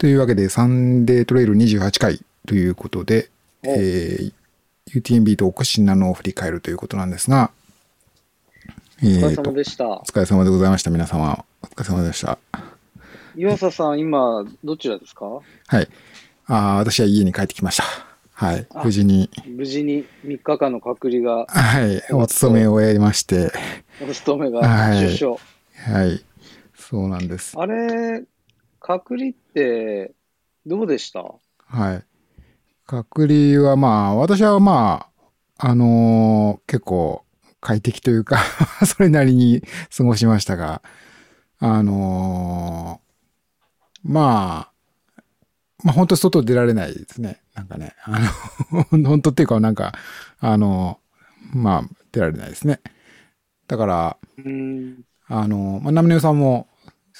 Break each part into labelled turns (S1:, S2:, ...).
S1: というわけで、サンデートレイル28回ということで、
S2: お
S1: えー UTMB とおかしなのを振り返るということなんですが、え
S2: お疲れ様でした
S1: お。疲れ様でございました、皆様。お疲れ様でした。
S2: 岩佐さん、今、どちらですか？
S1: はい。あー私は家に帰ってきました。はい。
S2: あ
S1: 無事に、
S2: 無事に3日間の隔離が、
S1: はい。お勤めを終えまして、
S2: お勤めが
S1: はい
S2: 出所。
S1: はい。そうなんです。
S2: あれ、隔離って、どうでした？
S1: はい。隔離はまあ、私はまあ、あのー結構快適というか、それなりに過ごしましたが、あのーまあ、まあ本当外出られないですね。なんかね、あの、本当っていうかなんか、あのまあ出られないですね。だから。あのまあ、ナムネオさんも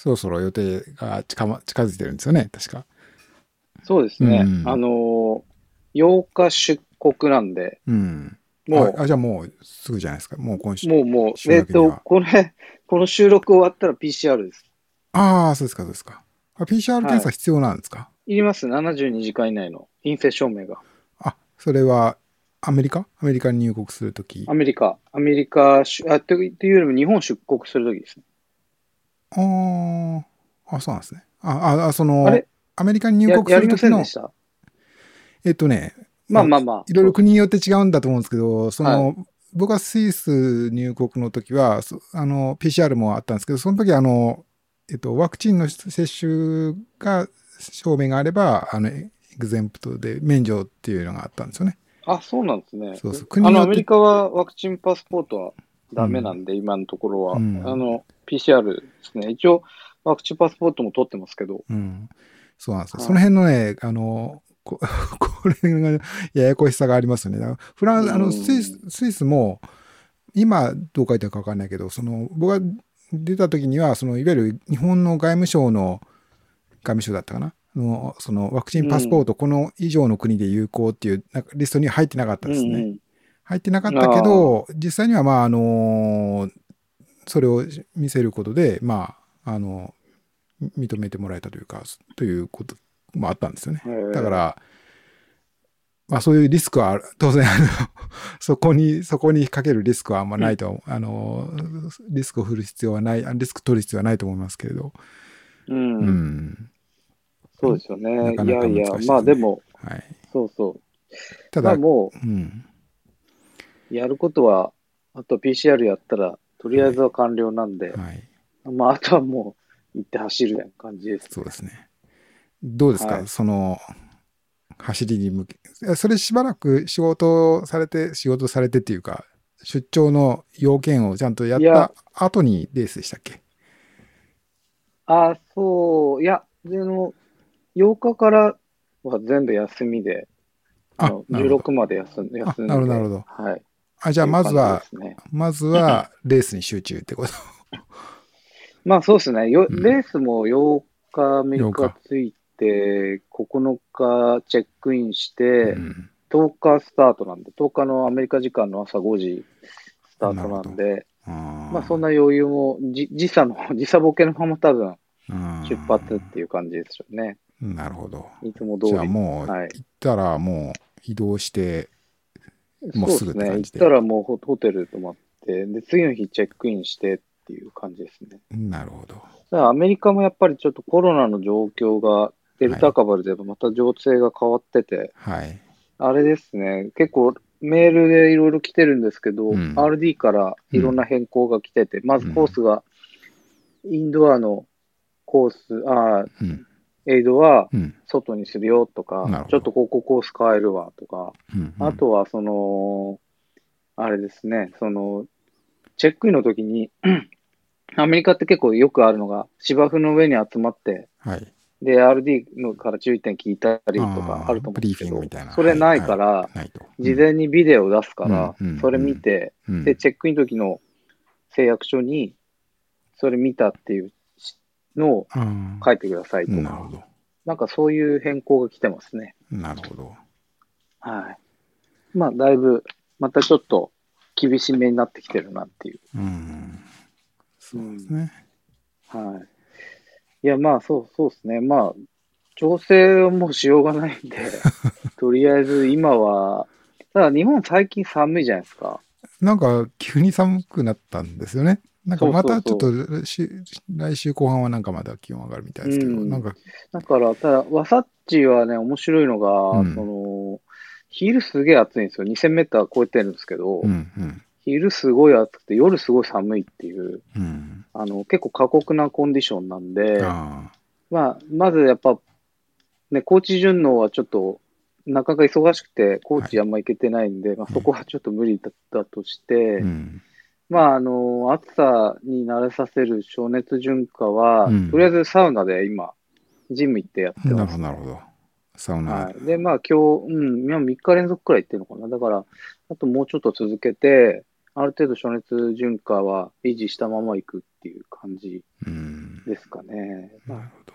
S1: そろそろ予定が近ま近づいてるんですよね、確か。
S2: そうですね。
S1: うん
S2: あの、8日出国なんで、
S1: うん。
S2: もう
S1: あ、あじゃあもうすぐじゃないですか。もう今週。
S2: もうもう、
S1: 週
S2: えっとこれ、この収録終わったら PCR です。
S1: ああ、そうですか、そうですか。あ PCR 検査必要なんですか、
S2: いります。72時間以内の陰性証明が。
S1: あ、それはアメリカ？アメリカに入国するとき。
S2: アメリカ、アメリカし、あ、というよりも日本出国するときですね。
S1: あーあ、そうなんですね。あ、あ、あそのアメリカに入
S2: や
S1: 国するときのえっとね、
S2: まあまあまあ。
S1: いろいろ国によって違うんだと思うんですけど、その、僕はスイス入国の時は、そあの、PCR もあったんですけど、その時はあの、えっと、ワクチンの接種が、証明があれば、あの、エグゼンプトで免除っていうのがあったんですよね。
S2: あ、そうなんですね。
S1: そうそう国
S2: アメリカはワクチンパスポートはダメなんで、今のところは。
S1: うん
S2: あの、PCR ですね。一応、ワクチンパスポートも取ってますけど。
S1: うん。そうなんですよ。
S2: はい
S1: その辺のね、あの、こ これがややこしさがありますよね。フランス、あの、
S2: うん
S1: スイス、スイスも、今どう書いてあるかわかんないけど、その、僕が出た時には、その、いわゆる日本の外務省の、外務省だったかな？の、その、ワクチンパスポート、この以上の国で有効っていうなんかリストに入ってなかったですね。
S2: うんうん
S1: 入ってなかったけど、実際には、まあ、あの、それを見せることで、まあ、あの、認めてもらえたというか、ということもあったんですよね。だから、まあそういうリスクは当然、あの、そこに、そこにかけるリスクはあんまないと、あの、リスクを振る必要はない、あリスク取る必要はないと思いますけれど、
S2: うん。
S1: うん。
S2: そうですよね。
S1: なかなか
S2: いやいや
S1: いですね、
S2: まあでも、
S1: はい。
S2: そうそう。
S1: ただ、
S2: まあも
S1: うん。
S2: う、やることは、あと PCR やったら、とりあえずは完了なんで、
S1: はい。
S2: まああとはもう、行って走るみたいな感じです。
S1: そうですね。どうですか、
S2: はい
S1: その、走りに向け、それしばらく仕事されて、仕事されてっていうか、出張の要件をちゃんとやった後にレースでしたっけ？
S2: あ、そう、いや、での、8日からは全部休みで、あの
S1: なるほど
S2: 16まで休ん休んで、
S1: あなるほどなるほど
S2: はい。
S1: あ、じゃあまずは、
S2: ね
S1: まずはレースに集中ってこと。
S2: まあそうですね。よ
S1: うん
S2: レースも8日アメリ
S1: 8
S2: カ
S1: 日
S2: ついて、9日チェックインして、
S1: うん
S2: 10日スタートなんで、10日のアメリカ時間の朝5時スタートなん
S1: な
S2: で、
S1: あ
S2: まあそんな余裕も、じ時差の、時差ボケのまま多分
S1: な
S2: 出発っていう感じでしょうね。
S1: なるほど。
S2: いつも通り。
S1: じゃあもう、
S2: はい
S1: 行ったらもう移動して、もうすぐって
S2: そうですね。行っ
S1: 感じで
S2: たらもうホホテル泊まって、で、次の日チェックインしてっていう感じですね。
S1: なるほど。
S2: だからアメリカもやっぱりちょっとコロナの状況が、デルタ株でまた情勢が変わってて、
S1: はい。
S2: あれですね、結構メールでいろいろ来てるんですけど、
S1: うん
S2: RD からいろんな変更が来てて、まずコースが、インドアのコース、あー
S1: うん。
S2: エイドは
S1: うん。
S2: 外にするよとか
S1: なるほど、
S2: ちょっとここコース変えるわとか、
S1: うん
S2: あとはその、あれですね、その、チェックインの時に、アメリカって結構よくあるのが、芝生の上に集まって、
S1: はい。
S2: で、RD のから注意点聞いたりとかあると思うんですけどそれないから、
S1: ないと。
S2: 事前にビデオ出すから
S1: うんうん、
S2: それ見て、
S1: うん。
S2: で、チェックインの時の誓約書に、それ見たっていうのを
S1: うん
S2: 書いてくださいとか、
S1: なるほど。
S2: なんかそういう変更が来てますね。
S1: なるほど。
S2: はい。まあ、だいぶ、またちょっと厳しめになってきてるなっていう。
S1: うん。そうですね。
S2: はい。いや、まあ、そう、そうですね。まあ、調整はもうしようがないんで、とりあえず今は、ただ日本最近寒いじゃないですか。
S1: なんか急に寒くなったんですよね。なんかまたちょっとし来週後半はなんかまた気温上がるみたいですけど、
S2: うん
S1: なんか、
S2: だから、ただ、ワサッチはね、面白いのが、
S1: うん
S2: その、昼すげえ暑いんですよ。2000メーター超えてるんですけど、
S1: うんうん
S2: 昼すごい暑くて、夜すごい寒いっていう、
S1: うん。
S2: あの、結構過酷なコンディションなんで、
S1: あ
S2: まあ、まずやっぱ、ね、高知順応はちょっと、なかなか忙しくて、高知あんま行けてないんで、まあ、そこはちょっと無理だったとして、
S1: あ。うん。
S2: まあ、あの、暑さに慣れさせる暑熱順化は、
S1: うん
S2: とりあえずサウナで今、ジム行ってやって
S1: なる
S2: ます、
S1: ほど、なるほど。サウナ。
S2: はい。で、まあ今日、うん、今3日連続くらい行ってるのかな。だから、あともうちょっと続けて、ある程度暑熱順化は維持したまま行くっていう感じ
S1: うん。
S2: ですかね。
S1: なるほど。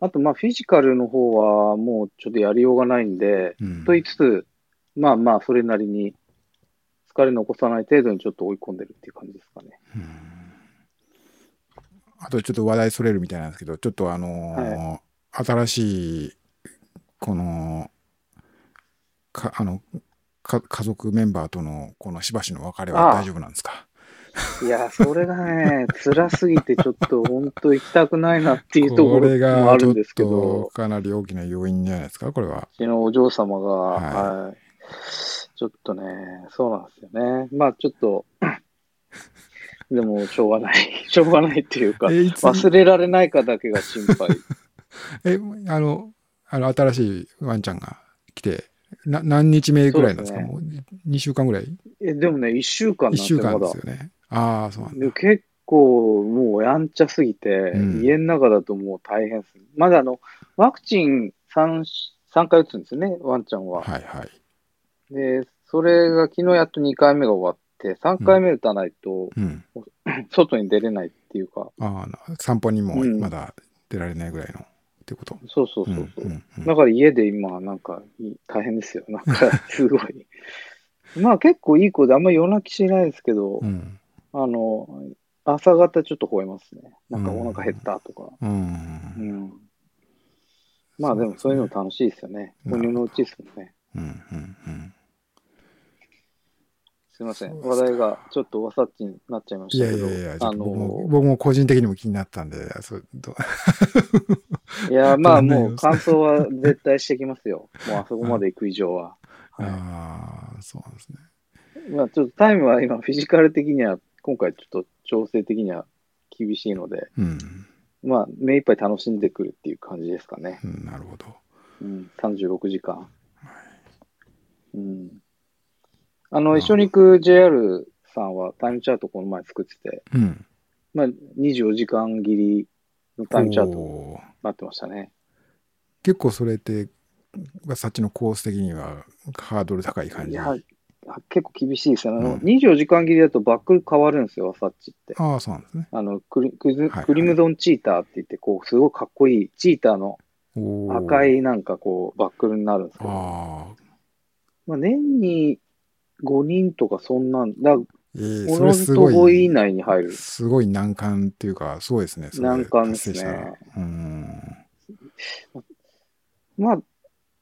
S2: あと、まあフィジカルの方はもうちょっとやりようがないんで、
S1: うん
S2: と言いつつ、まあまあそれなりに疲れ残さない程度にちょっと追い込んでるっていう感じですかね。
S1: うんあとちょっと話題それるみたいなんですけど、ちょっとあのー新しい、この、か、あの、か家族メンバーとのこのしばしの別れは
S2: ああ
S1: 大丈夫なんですか？
S2: いや、それがね、辛すぎてちょっと本当行きたくないなっていうところもあ
S1: がちょっ
S2: るんですけど
S1: と、かなり大きな要因じゃないですかこれは。
S2: うちのお嬢様が、
S1: はい
S2: はい。ちょっとね、そうなんですよね。まあちょっと、でもしょうがない。しょうがないっていうか、
S1: えいつ
S2: 忘れられないかだけが心配。
S1: え、あの、あの、新しいワンちゃんが来て、な何日目ぐらいなんですか？もう2週間ぐらい？
S2: え、でもね、一週間なん
S1: ?1
S2: ですよ、
S1: 週間です。よね。ああ、そうなんだ。
S2: で結構もうやんちゃすぎて、
S1: うん
S2: 家の中だともう大変です。まだあの、ワクチン 3, 3回打つんですよね、ワンちゃんは。
S1: はいはい。
S2: で、それが昨日やっと2回目が終わって、3回目打たないと
S1: うん。
S2: 外に出れないっていうか、
S1: ああ、散歩にも
S2: うん
S1: まだ出られないぐらいの、ってこと？
S2: そうそうそうそう。
S1: んんうん
S2: だから家で今、なんか大変ですよ。なんかすごい。まあ結構いい子で、あんまり夜泣きしないですけど、
S1: うん。
S2: あの、朝方ちょっと吠えますね。なんかお腹減ったとか。
S1: うん。
S2: うん。まあでもそういうの楽しいですよね。
S1: なるほど
S2: 哺乳のうちですもんね。
S1: うん。うん。うん。
S2: すいません。話題がちょっとわさっちになっちゃいまし
S1: い
S2: たけど。
S1: やいやいや、ちょ
S2: あ
S1: っと僕も
S2: の、
S1: 僕も個人的にも気になったんで、そうど
S2: いや、まあもう感想は絶対してきますよ。もうあそこまで行く以上は。はい
S1: ああ、そうなんですね。
S2: まあちょっとタイムは今フィジカル的には、今回ちょっと調整的には厳しいので、
S1: うん。
S2: まあ目いっぱい楽しんでくるっていう感じですかね。
S1: うんなるほど。
S2: うん、36時間。うん。あの、
S1: まあ
S2: 一緒に行く JR さんはタイムチャートこの前作ってて、
S1: うん。
S2: まあ24時間切りのタイムチャートになってましたね。
S1: 結構それって、さっちのコース的にはハードル高い感じ？
S2: いや、結構厳しいですよね。あの
S1: うん
S2: 24時間切りだとバックル変わるんですよ、ワサッチって。
S1: ああ、そうなんですね。
S2: あのクリクズクリムゾンチーターって言って、こう、すごいかっこいいチーターの赤。いなんかこう、バックルになるんですけど。まあ、年に5人とかそんなん、だ
S1: ええ
S2: おのずと
S1: それすご
S2: 5位以
S1: い、
S2: 内に入る。
S1: すごい難関っていうか、すごいですね。
S2: 難関ですね
S1: うん。
S2: まあ、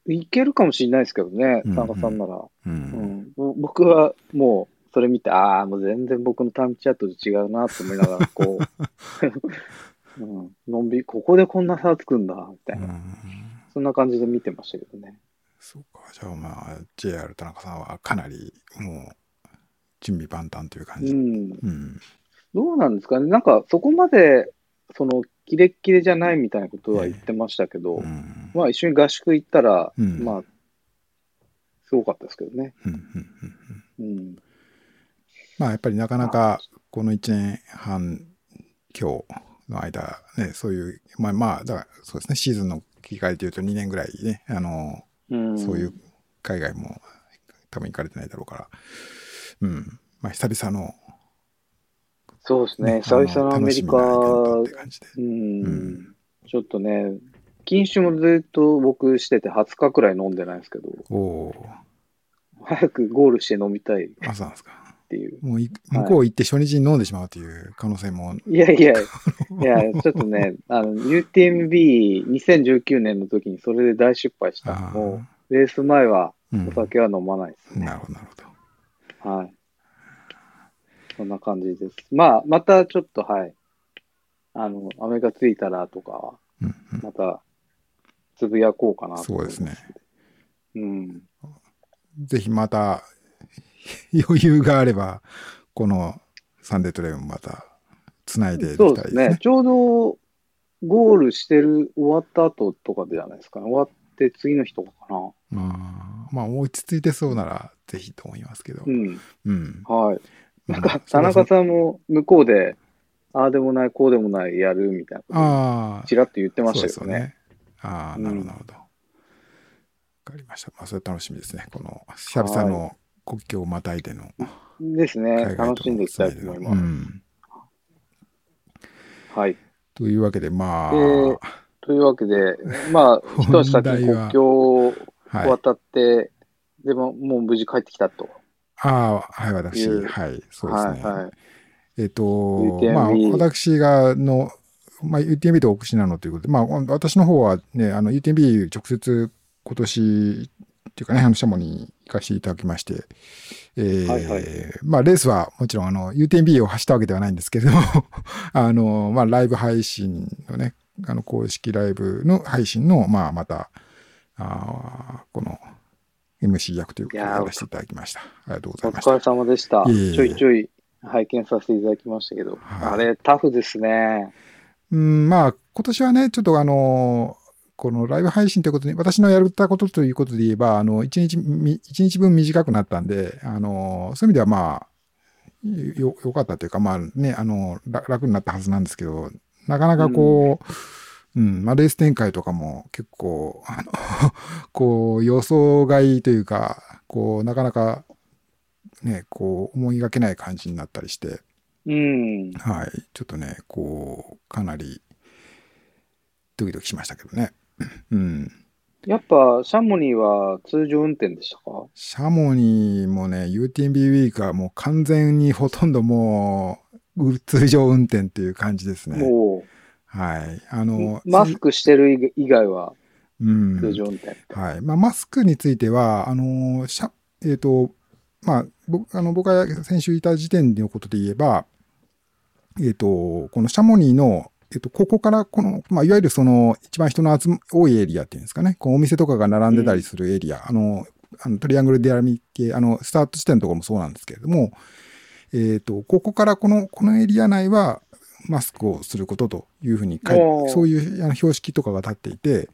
S2: いけるかもしれないですけどね、
S1: うん
S2: 田中さんなら。
S1: う。
S2: うんんぼ僕はもう、それ見て、ああ、もう全然僕のタイムチャートと違うなと思いながら、こう、うん、のんびり、ここでこんな差つくんだ、みたいな。
S1: うん
S2: そんな感じで見てましたけどね。
S1: そうか。じゃあまあ、JR 田中さんはかなりもう、準備万端という感じ。
S2: うん。
S1: うん。
S2: どうなんですかね。なんか、そこまで、その、キレッキレじゃないみたいなことは言ってましたけど、
S1: うん。
S2: まあ、一緒に合宿行ったら、
S1: うん
S2: まあ、すごかったですけどね。
S1: うんうんうんうん
S2: うん。
S1: まあやっぱりなかなかこの1年半今日の間ねそういうまあまあだからそうですねシーズンの切り替えでいうと2年ぐらいねあの、
S2: うん、
S1: そういう海外も多分行かれてないだろうから。うん。まあ久々の、
S2: そうですね。
S1: あ
S2: 久々のアメリカ、うん、
S1: うん。
S2: ちょっとね、禁酒もずっと僕してて20日くらい飲んでないんですけど、
S1: おお
S2: 早くゴールして飲みたい。
S1: あそうなんですか？
S2: っていう。
S1: もうい向こう行って初日に飲んでしまうという可能性も。
S2: いやいや、いや、ちょっとね、あの、UTMB2019 年の時にそれで大失敗したのも、レース前は
S1: うん
S2: お酒は飲まないですね。
S1: なるほど、なるほど。
S2: はい。そんな感じです。まあ、またちょっと、はい。あの、雨がついたらとかは、
S1: うん
S2: また、つぶやこうかな
S1: そうですね。
S2: うん。
S1: ぜひまた、余裕があれば、このサンデートレインもまた、つないでいきた
S2: そ
S1: いうでね。
S2: ですすね。ちょうど、ゴールしてる、終わった後とかじゃないですかね。終わって次の日とかかな。
S1: まあ、まあ、落ち着いてそうなら、ぜひと思いますけど。
S2: うん。
S1: うん。
S2: はい。なんか、
S1: うん
S2: 田中さんも向こうで、ああでもない、こうでもない、やるみたいな
S1: ああ、
S2: ちらっと言ってました
S1: よ
S2: けどね。。
S1: ああ、
S2: うん
S1: なるほど、なるほど。わかりました。まあ、それ楽しみですね。この、久々の国境をまたいでの
S2: ですね。楽しんでいきたいと思います。
S1: うん。
S2: はい。
S1: というわけで、まあ、
S2: えーというわけで、まあ、一足先に国境を
S1: はい。
S2: 渡って、でも、もう無事帰ってきたと。
S1: ああ、はい、私、はい、そうですね。
S2: はいはい。
S1: えっ、と、
S2: UTMB
S1: まあ、私がの、まあ、UTMB と奥市なのということで、まあ、私の方はね、あの、UTMB 直接今年っていうかね、あの、シャモに行かせていただきまして、えー
S2: はいはい
S1: まあ、レースはもちろん、あの、UTMB を走ったわけではないんですけれども、あの、まあ、ライブ配信のね、あの、公式ライブの配信の、まあ、また、あーこの、MC 役ということでやらせていただきました。ありがとうござ
S2: お
S1: いました
S2: 疲。れ様でした。
S1: いえいえ
S2: ちょいちょい拝見させていただきましたけど、
S1: はい
S2: あれ、タフですね。
S1: うん、まあ、今年はね、ちょっとあの、このライブ配信ということに、私のやったことということで言えば、あの、一日み、一日分短くなったんで、あの、そういう意味ではまあ、よ、よかったというか、まあね、あの、ら楽になったはずなんですけど、なかなかこう、うん、まあ、レース展開とかも結構、あの、こう、予想外というか、こう、なかなか、ね、こう、思いがけない感じになったりして、
S2: うん。
S1: はい。ちょっとね、こう、かなり、ドキドキしましたけどね。うん。
S2: やっぱ、シャモニーは通常運転でしたか？
S1: シャモニーもね、UTMB ウィークはもう完全にほとんどもう、う通常運転っていう感じですね。
S2: も
S1: はい。あ
S2: う
S1: の、、
S2: マスクしてる以外は
S1: うん。
S2: 通常運転。
S1: はい。まあ、マスクについては、あの、シャえっ、と、まあ、僕、あの、僕が先週いた時点のことで言えば、えっ、と、このシャモニーの、えっ、と、ここから、この、まあ、いわゆるその、一番人の集ま、多いエリアっていうんですかね、こうお店とかが並んでたりするエリア、あの、あのトリアングルデアラミ系、あの、スタート地点とかもそうなんですけれども、えっ、と、ここからこの、このエリア内は、マスクをすることというふうに書い
S2: おー。
S1: そういうあの標識とかが立っていて、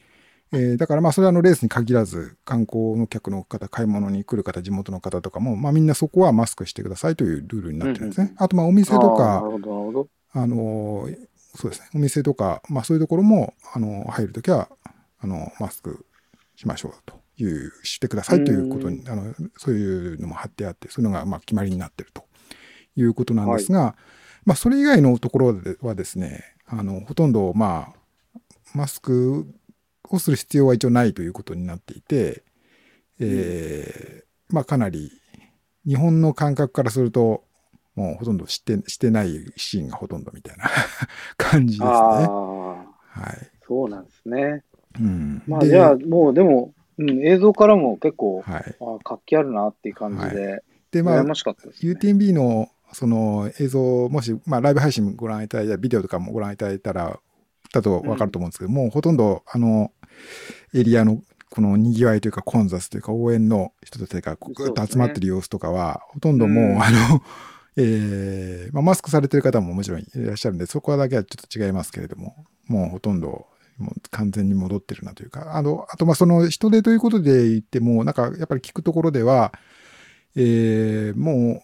S1: えーだからまあそれはあのレースに限らず観光の客の方、買い物に来る方、地元の方とかも、まあみんなそこはマスクしてくださいというルールになってるんですね。あとまあお店とか
S2: あ
S1: のーそうですね、お店とか、まあそういうところも、あの入るときは、あの、マスクしましょうという、してくださいということに、あの、そういうのも貼ってあって、そういうのがまあ決まりになってるということなんですが、まあそれ以外のところではですね、あの、ほとんどまあ、マスクをする必要は一応ないということになっていて、えーまあかなり、日本の感覚からすると、もうほとんどして、してないシーンがほとんどみたいな 感じですね。
S2: ああ、
S1: はい。
S2: そうなんですね。
S1: うん。で
S2: まあじゃあ、もうでも、うん、映像からも結構、
S1: はい。
S2: あ活気あるなっていう感じで、
S1: で、まあ
S2: 羨、ましかったです、ね。
S1: UTMB のその映像、もし、まあ、ライブ配信ご覧いただいたら、ビデオとかもご覧いただいたら、だとわかると思うんですけど、もうほとんど、あの、エリアの、この賑わいというか、混雑というか、応援の人たちがぐっと集まってる様子とかは、ほとんどもう、
S2: うん
S1: あの、えーまあ、マスクされてる方ももちろんいらっしゃるんで、そこだけはちょっと違いますけれども、もうほとんど、もう完全に戻ってるなというか、あの、あと、まあ、その人手ということで言っても、なんか、やっぱり聞くところでは、えーも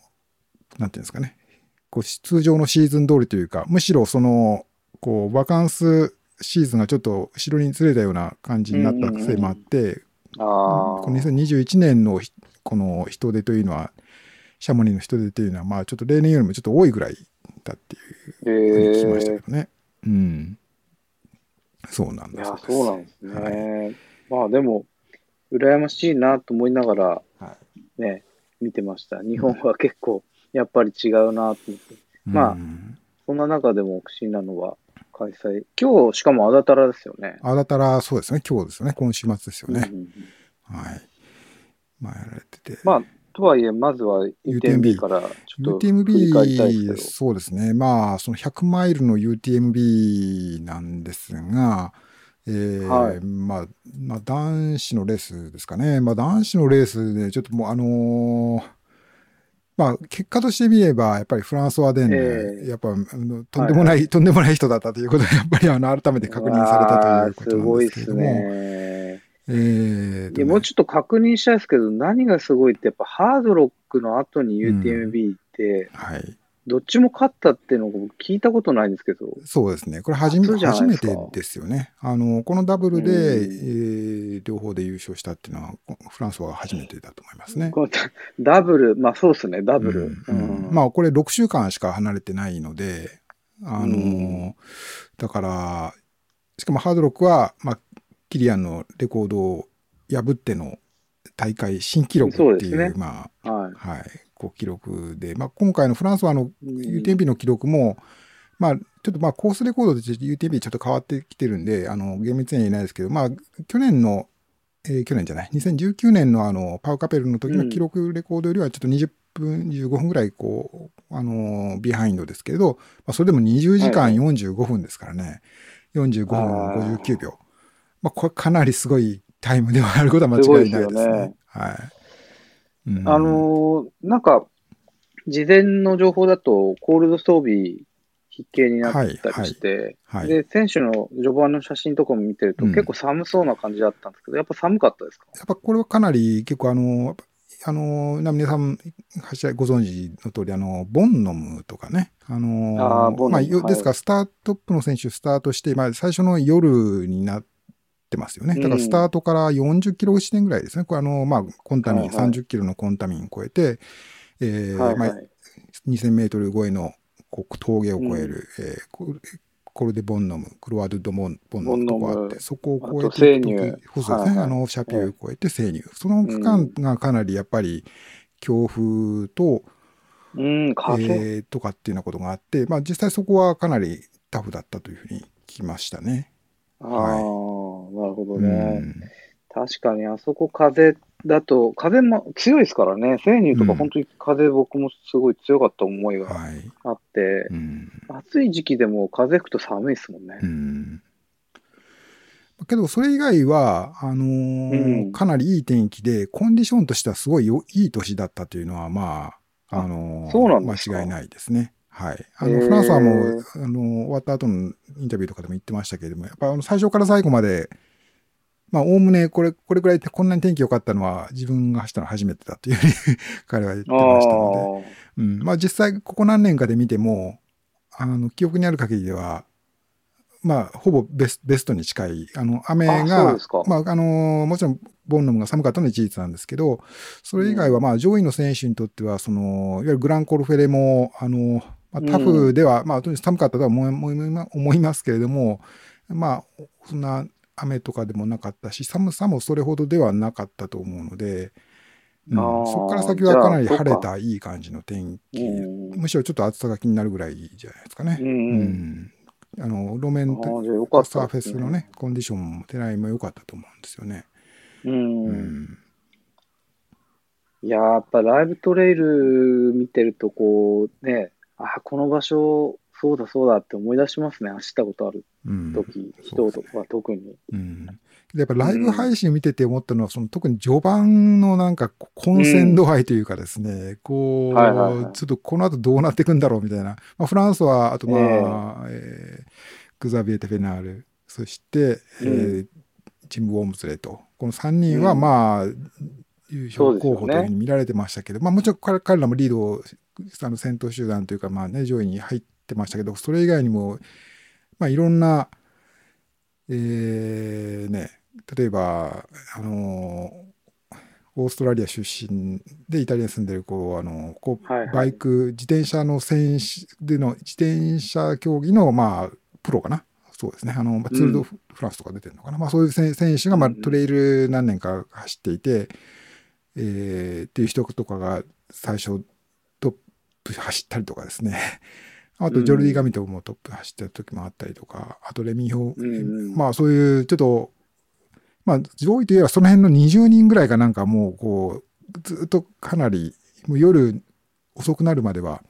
S1: う、なんていうんですかね、こう通常のシーズン通りというか、むしろその、こう、バカンスシーズンがちょっと後ろにずれたような感じになったせいもあって、
S2: あ
S1: この2021年のひこの人手というのは、シャモニーの人手というのは、まあちょっと例年よりもちょっと多いぐらいだっていう聞きました
S2: え
S1: けどね。うん。そうなんです。
S2: そうなんですね。
S1: はい
S2: まあでも、羨ましいなと思いながら、
S1: は
S2: ね、見てました。日本は結構、やっぱり違うなと思って。まあ
S1: うん
S2: そんな中でも不思議なのは開催。今日、しかもあだたらですよね。
S1: あだたら、そうですね、今日ですよね、今週末ですよね。
S2: うんうんうん
S1: はい。まあ、やられてて。
S2: まあ、とはいえ、まずは UTMB からちょっと振り返りたいです
S1: そうですね。まあ、その100マイルの UTMB なんですが、えー
S2: はい
S1: まあ、まあ、男子のレースですかね。まあ、男子のレースで、ちょっともう、あのーまあ、結果として見れば、やっぱりフランスワデン
S2: え
S1: で、やっぱ、とんでもない、とんでもない人だったということで、やっぱり、あの、改めて確認されたということ
S2: す
S1: なん
S2: です
S1: けれども、
S2: ね。
S1: えーとね
S2: もうちょっと確認したいですけど、何がすごいって、やっぱハードロックの後に UTMB って、
S1: はい。
S2: どっちも勝ったっていうのを僕聞いたことないんですけど、
S1: そうですね。これ初め
S2: 初
S1: めてですよね。あの、このダブルで、
S2: うん
S1: えー両方で優勝したっていうのは、フランスは初めてだと思いますね。
S2: ダブル、まあそうですね、ダブル。
S1: まあ、これ6週間しか離れてないので、あの、
S2: うん
S1: だから、しかもハードロックは、まあ、キリアンのレコードを破っての大会新記録っていう、
S2: そうね
S1: ま
S2: あ、は
S1: あ、はい、こう記録で、まあ、今回のフランスはあの、
S2: い。うん
S1: UTMB の記録も、まあ、ちょっとまあコースレコードで UTMB ちょっと変わってきてるんで、あの、厳密には言えないですけど、まあ、去年の、えー去年じゃない、2019年のあの、パウカペルの時の記録レコードよりはちょっと20分、15分ぐらい、こう、あの、ビハインドですけれど、まあ、それでも20時間
S2: はい
S1: 45分ですからね。45分
S2: あー
S1: 59秒。まあ、これかなりすごいタイムではあることは間違いないですね。
S2: すね。
S1: はい。うん。
S2: あのーなんか、事前の情報だと、コールド装備必携になったりして、
S1: はい。
S2: で、選手の序盤の写真とかも見てると、
S1: うん。
S2: 結構寒そうな感じだったんですけど、やっぱ寒かったですか？
S1: やっぱこれはかなり結構あの、あの、な皆さん、ご存知の通り、あの、ボンノムとかね、あの、
S2: あーボンノム
S1: まあ、よ
S2: はい。
S1: ですから、スタートップの選手スタートして、まあ、最初の夜になってますよね。だから、スタートから40キロ地点ぐらいですね。これ、あの、まあ、コンタミン、
S2: はいはい
S1: 30キロのコンタミン超えて、えー
S2: はい、
S1: まあ、
S2: はい。
S1: 2000メートル超えの峠を越える、えーこコルデ・ボンノム、クロワード・ド・ボンボンノムとこあって、そこを越
S2: あと
S1: えていく
S2: セーニュ
S1: 時そうですね、
S2: はいはい
S1: あの、シャピューを越えてセーニュー。その区間がかなりやっぱり強風と、
S2: うん、風？
S1: えーとかっていうようなことがあって、まあ実際そこはかなりタフだったというふうに聞きましたね。
S2: ああ、なるほど
S1: う
S2: ね。
S1: ん
S2: 確かに、あそこ風だと、風も強いですからね。セーニューと
S1: うん
S2: か本当に風僕もすごい強かった思いが
S1: はい。
S2: あって
S1: う、ん。
S2: 暑い時期でも風吹くと寒いですもんね
S1: う。ん。けど、それ以外は、あのー
S2: うん
S1: かなりいい天気で、コンディションとしてはすごいよいい年だったというのは、まあ、あのー間違いないですね。はい。あの、フランスはもう、あのー終わった後のインタビューとかでも言ってましたけれども、やっぱあの最初から最後まで、まあ、おおむね、これ、これくらいこんなに天気良かったのは、自分が走ったのは初めてだというふうに 彼は言って
S2: あ
S1: ましたので、
S2: あ、
S1: うん、まあ実際ここ何年かで見ても、あの、記憶にある限りでは、まあ、ほぼベスベストに近い、あの、雨が
S2: ですか、
S1: まあ、あの、もちろん、ボンノムが寒かったのは事実なんですけど、それ以外は、まあ、上位の選手にとっては、その、いわゆるグランコルフェレも、あの、まあ、タフでは、まあ、とにかく寒かったとは思いますけれども、まあ、そんな雨とかでもなかったし、寒さもそれほどではなかったと思うので、うんそこから先はかなり晴れたいい感じの天気、
S2: うん。
S1: むしろちょっと暑さが気になるぐらいじゃないですかね。
S2: うんうん。
S1: あの路面
S2: あ
S1: とサーフェスのね、コンディションも手いも良かったと思うんですよね。
S2: うん。
S1: うん。
S2: いやー、やっぱライブトレイル見てると、こう、ね、あ、この場所、そうだそうだって思い出しますね。走ったことある
S1: うん。
S2: 時、
S1: そう
S2: 人とか特に。
S1: うん。でやっぱライブ配信見てて思ったのは、その特に序盤のなんか混戦度合いというかですね、こう、
S2: はいはいはい。
S1: ちょっとこの後どうなっていくんだろうみたいな。まあ、フランスは、あとまあ、えーグザビエテ・フェナール、そして、えージム・ウォームズレーと、この3人は
S2: うん。
S1: まあ、優勝候補というふうに見られてましたけど、まあもちろん彼彼らもリードを、あの先頭集団というか、まあね、上位に入ってましたけど、それ以外にも、まあいろんな、えーね、例えば、あのオーストラリア出身でイタリアに住んでるこうあのこう
S2: はいはい
S1: バイク、自転車の選手での自転車競技の、まあ、プロかな。そうですね。あの、まあ、ツール・ド・フランスとか出てるのかな。まあ、そういう選選手が、まあ、
S2: うん
S1: トレイル何年か走っていて、えーっていう人とかが最初トップ走ったりとかですね。あと、ジョルディ・ガミトもトップ走ってた時もあったりとか、あとレミー・ホ
S2: うんうん
S1: まあそういう、ちょっと、まあ、上位といえばその辺の20人ぐらいがなんかもう、こう、ずっとかなり、もう夜遅くなるまでは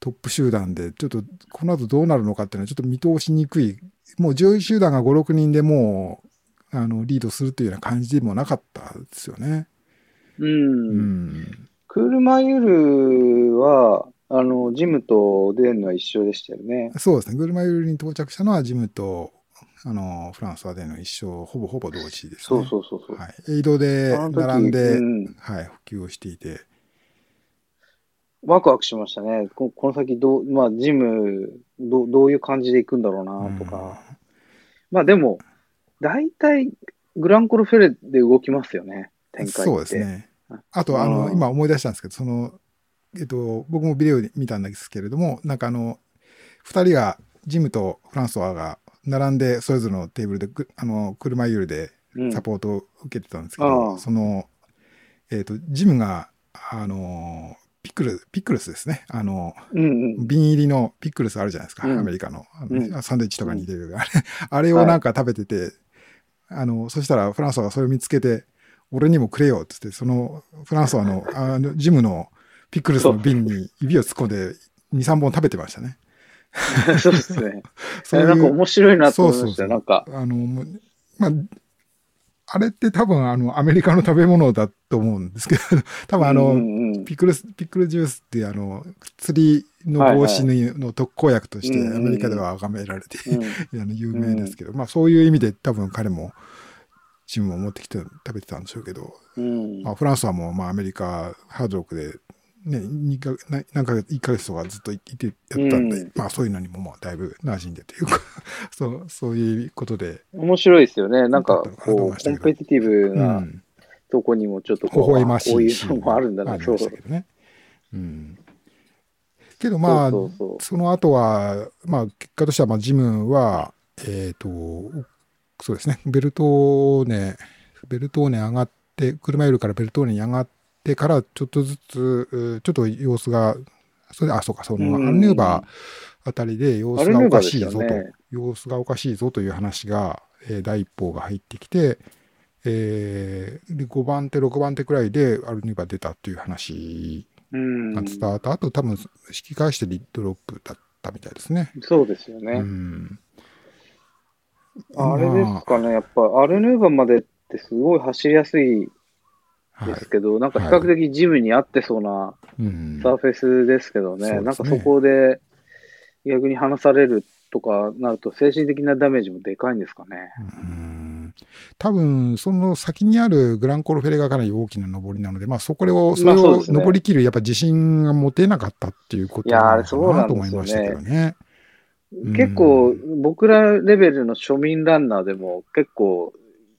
S1: トップ集団で、ちょっとこの後どうなるのかっていうのはちょっと見通しにくい、もう上位集団が5、6人でもう、あの、リードするというような感じでもなかったですよね。
S2: うん。
S1: うん。
S2: クールマイユルは、あの、ジムと出るのは一緒でしたよね。
S1: そうですね。グルマユルに到着したのはジムと、あの、フランスワでの一緒、ほぼほぼ同時ですね。
S2: そうそうそうそう。
S1: はい。エイドで並んで、
S2: うん
S1: はい、普及をしていて。
S2: ワクワクしましたね。ここの先どう、まあ、ジム、どうどういう感じで行くんだろうな、とか。まあでも、大体、グランコルフェレで動きますよね、展開って。
S1: そうですね。あと、あの、
S2: うん
S1: 今思い出したんですけど、その、えっと、僕もビデオで見たんですけれども、なんかあの、二人が、ジムとフランソワが並んで、それぞれのテーブルでぐ、あの、車ユールで
S2: うん。
S1: サポートを受けてたんですけど、
S2: うん
S1: その、えっ、と、ジムが、あの、ピクル、ピクルスですね。あの、
S2: うんうん。
S1: 瓶入りのピクルスあるじゃないですか、
S2: うん。
S1: アメリカの。あの
S2: うん。
S1: サンドイッチとかに入れる、あれ、あれをなんか食べてて、あの、そしたらフランソワがそれを見つけて、俺にもくれよってって、そのフランソワの、あの、ジムのピクルスの瓶に指を突っ込んで、2、3本食べてましたね。
S2: そうですね。
S1: そう
S2: なんか面白いなと思いましたよ。なんか、
S1: あの、まあ、あれって多分あの、アメリカの食べ物だと思うんですけど、多分あの、
S2: うんうんうん。
S1: ピクルス、ピクルジュースってあの、釣りの防止の特効薬としてアメリカでは崇められて、
S2: うん。
S1: あの有名ですけど、まあそういう意味で多分彼もチームを持ってきて食べてたんでしょうけど、
S2: うん
S1: まあフランスはもうまあアメリカハードロックでね、2かな何ヶ月、1ヶ月とかずっといてやったんで、
S2: うん
S1: まあそういうのにもまあだいぶ馴染んでというか、そう、そういうことで、
S2: 面白いですよね。なんか、こう、コンペティティブ
S1: う、
S2: なんとこにもちょっとこう、
S1: 微笑まし
S2: こういうのもあるんだな、そう。
S1: けどね。うん。けどまあ、
S2: そ
S1: の後は、まあ結果としては、まあジムは、えっ、と、そうですね、ベルトーネ、ベルトーネ上がって、車よりからベルトーネに上がってから、ちょっとずつ、うちょっと様子が、それで、あ、そうか、その、
S2: うん。
S1: アルヌーバーあたりで様子がおかしいぞと、
S2: ね。
S1: 様子がおかしいぞという話が、えー第一報が入ってきて、えーで5番手、6番手くらいでアルヌーバー出たという話
S2: うん。
S1: が伝わった。後、多分引き返してリッドロップだったみたいですね。
S2: そうですよ
S1: う
S2: ね。
S1: ん。
S2: あれですかね、やっぱ、アルヌーバまでってすごい走りやすい
S1: はい。
S2: ですけど、なんか比較的ジムに合ってそうな
S1: うん
S2: サーフェスですけどね、
S1: そうですね。
S2: なんかそこで逆に離されるとかなると、精神的なダメージもでかいんですかね。
S1: うん。多分、その先にあるグランコルフェレがかなり大きな上りなので、まあそこを、それを登り切るやっぱ自信が持てなかったっていうことなのか
S2: そうな
S1: と思いましたけどね。うん
S2: 結構、僕らレベルの庶民ランナーでも結構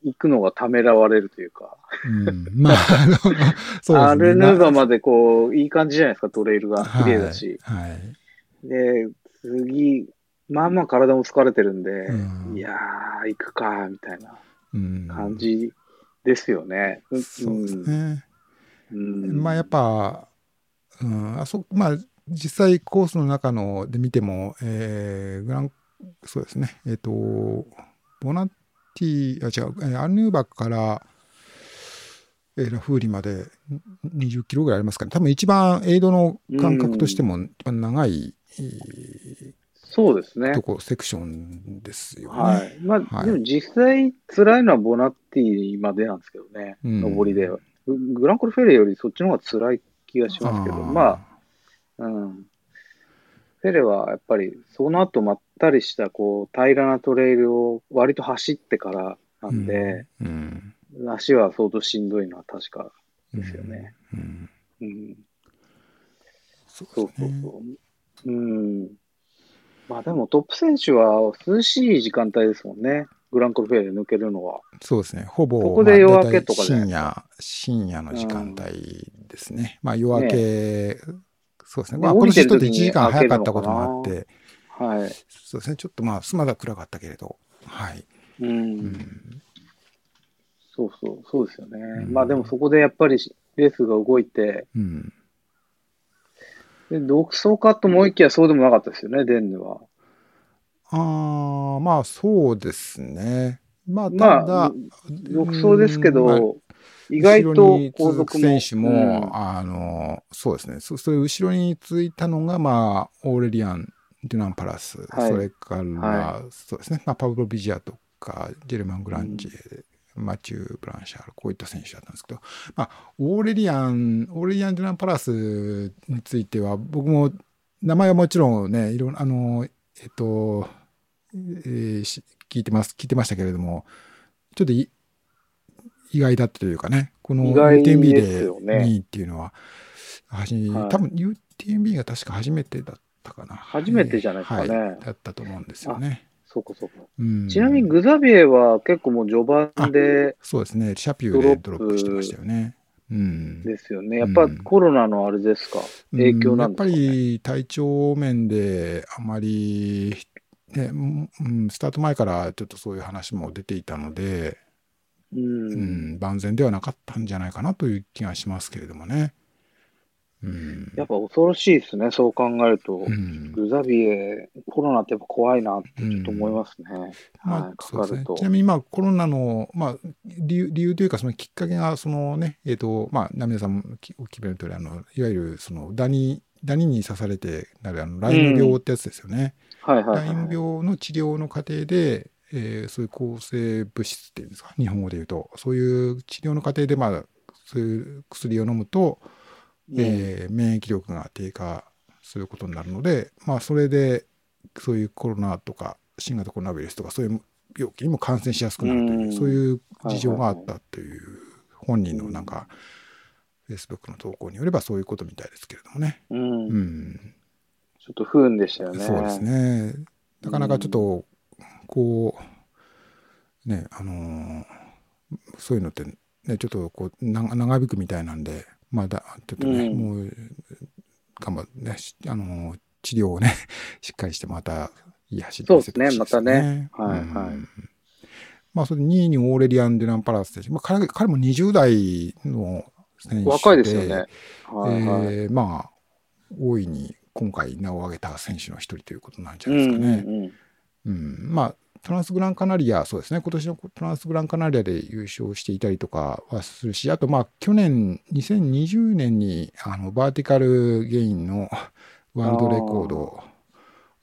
S2: 行くのがためらわれるというか、
S1: うん、まあ、あのそうですね。
S2: アルヌーバ
S1: ま
S2: までこう、いい感じじゃないですか、トレイルが。綺麗だし。
S1: はい。はい
S2: で、次、まあまあ体も疲れてるんで、
S1: うん
S2: いやー、行くか、みたいな
S1: うん、
S2: 感じですよね。うん
S1: そうですね。
S2: うん
S1: まあやっぱ、うん、あそ、まあ実際コースの中ので見ても、えー、グラン、そうですね、えっ、と、ボナッティ、あ、違う、えーアンヌーバから、えーラフーリまで20キロぐらいありますかね。多分一番エイドの間隔としても一番長い、えー
S2: そうですね
S1: と。こ、セクションですよね。
S2: はい。まあ、
S1: はい
S2: でも実際辛いのはボナッティまでなんですけどね、
S1: うん
S2: 上りで。ググランコルフェレよりそっちの方が辛い気がしますけど、まあ、うん。フェレはやっぱりその後まったりしたこう平らなトレイルを割と走ってから
S1: あ
S2: なんで、、
S1: うんうん
S2: 足は相当しんどいのは確かですよね。
S1: うん
S2: うん。
S1: そう
S2: そう。そうそう。うん。まあでもトップ選手は涼しい時間帯ですもんね。グランコルフェアで抜けるのは。
S1: そうですね。ほぼ、
S2: ここで夜明けとか
S1: 深夜、深夜の時間帯ですね。まあ夜明け、そうですね。まあ
S2: 降
S1: 今年ちょっと1
S2: りてる時
S1: 間早かったこともあって、
S2: はい。
S1: そうですね。ちょっとまあ、まだ暗かったけれど、はい。
S2: うん。
S1: うん
S2: そうそう、そうですよね。
S1: うん
S2: まあでもそこでやっぱりレースが動いて、
S1: うん。
S2: で独走かと思いきやそうでもなかったですよね、デンヌは。
S1: ああ、まあそうですね。まあ、た
S2: ま
S1: だ、
S2: あ、独走ですけ
S1: うんまあ
S2: ど、意外と
S1: 後ろに
S2: 後続
S1: 選手も、
S2: うん
S1: あの、そうですね。そそれ後ろについたのが、まあ、オーレリアン・デュナン・パラス、
S2: はい。
S1: それから、
S2: は
S1: そうですね、まあ、パブロ・ビジアとか、ジェルマン・グランジェ、マチュー・ブランシャール、こういった選手だったんですけど、まあ、オーレリアン、オーレリアン・デュナン・パラスについては、僕も、名前はもちろんね、いろんな、あの、えっと、えーし聞いてます、聞いてましたけれども、ちょっとい意外だったというかね、この UTMB
S2: です
S1: で
S2: よね
S1: 2位っていうのは、はじ
S2: はい
S1: 多分 UTMB が確か初めてだったかな。
S2: 初めてじゃないですかね
S1: はいだったと思うんですよね。
S2: そうかそうか。
S1: うん
S2: ちなみにグザビエは結構もう序盤で
S1: そうですね、シャピューでドロップしてましたよね。うん。
S2: ですよね。やっぱ
S1: うん
S2: コロナのあれですか、影響なんですか、ね？
S1: うんやっぱり体調面であまり、ねうん、スタート前からちょっとそういう話も出ていたので、
S2: うん
S1: うん、万全ではなかったんじゃないかなという気がしますけれどもね。うん。
S2: やっぱ恐ろしいですね、そう考えると。
S1: うん
S2: グザビエ、コロナってやっぱ怖いなってちょっと思いますね。
S1: ちなみにまあコロナの、まあ、理由理由というかそのきっかけがそのねえっ、とまあ皆さんもきお決める通りあのいわゆるそのダニダニに刺されてなるあのライム病ってやつですよね。
S2: はいはい、はい。
S1: ライム病の治療の過程で、えーそういう抗生物質っていうんですか？日本語で言うと。そういう治療の過程でまあそういう薬を飲むと、
S2: うん
S1: えー免疫力が低下することになるので、まあ、それでそういうコロナとか新型コロナウイルスとかそういう病気にも感染しやすくなるという、
S2: うん。
S1: そういう事情があったという本人のなんか、Facebook の投稿によればそういうことみたいですけれどもね。
S2: うん。
S1: うん。
S2: ちょっと不運でしたよね。
S1: そうですね。なかなかちょっと、こう、ね、あのーそういうのって、ね、ちょっとこう、な長引くみたいなんで、まだ、ちょっとね、
S2: うん
S1: もう、頑張ってね、しあのー治療をね、しっかりして、また、いい走り
S2: そう
S1: 見せてほしい
S2: ですねまたねはい
S1: うん
S2: はい
S1: まあ、それで2位にオーレリアン・デュラン・パラス選手、まあ、彼彼も20代の選手で、
S2: 若いですよね。はいはい。
S1: えーまあ、大いに今回名を挙げた選手の一人ということなんじゃ
S2: う
S1: ないですかね。
S2: んうんうん
S1: うん。まあ、トランスグランカナリア、そうですね、今年のトランスグランカナリアで優勝していたりとかはするし、あと、まあ、去年、2020年にあのバーティカルゲインのワールドレコード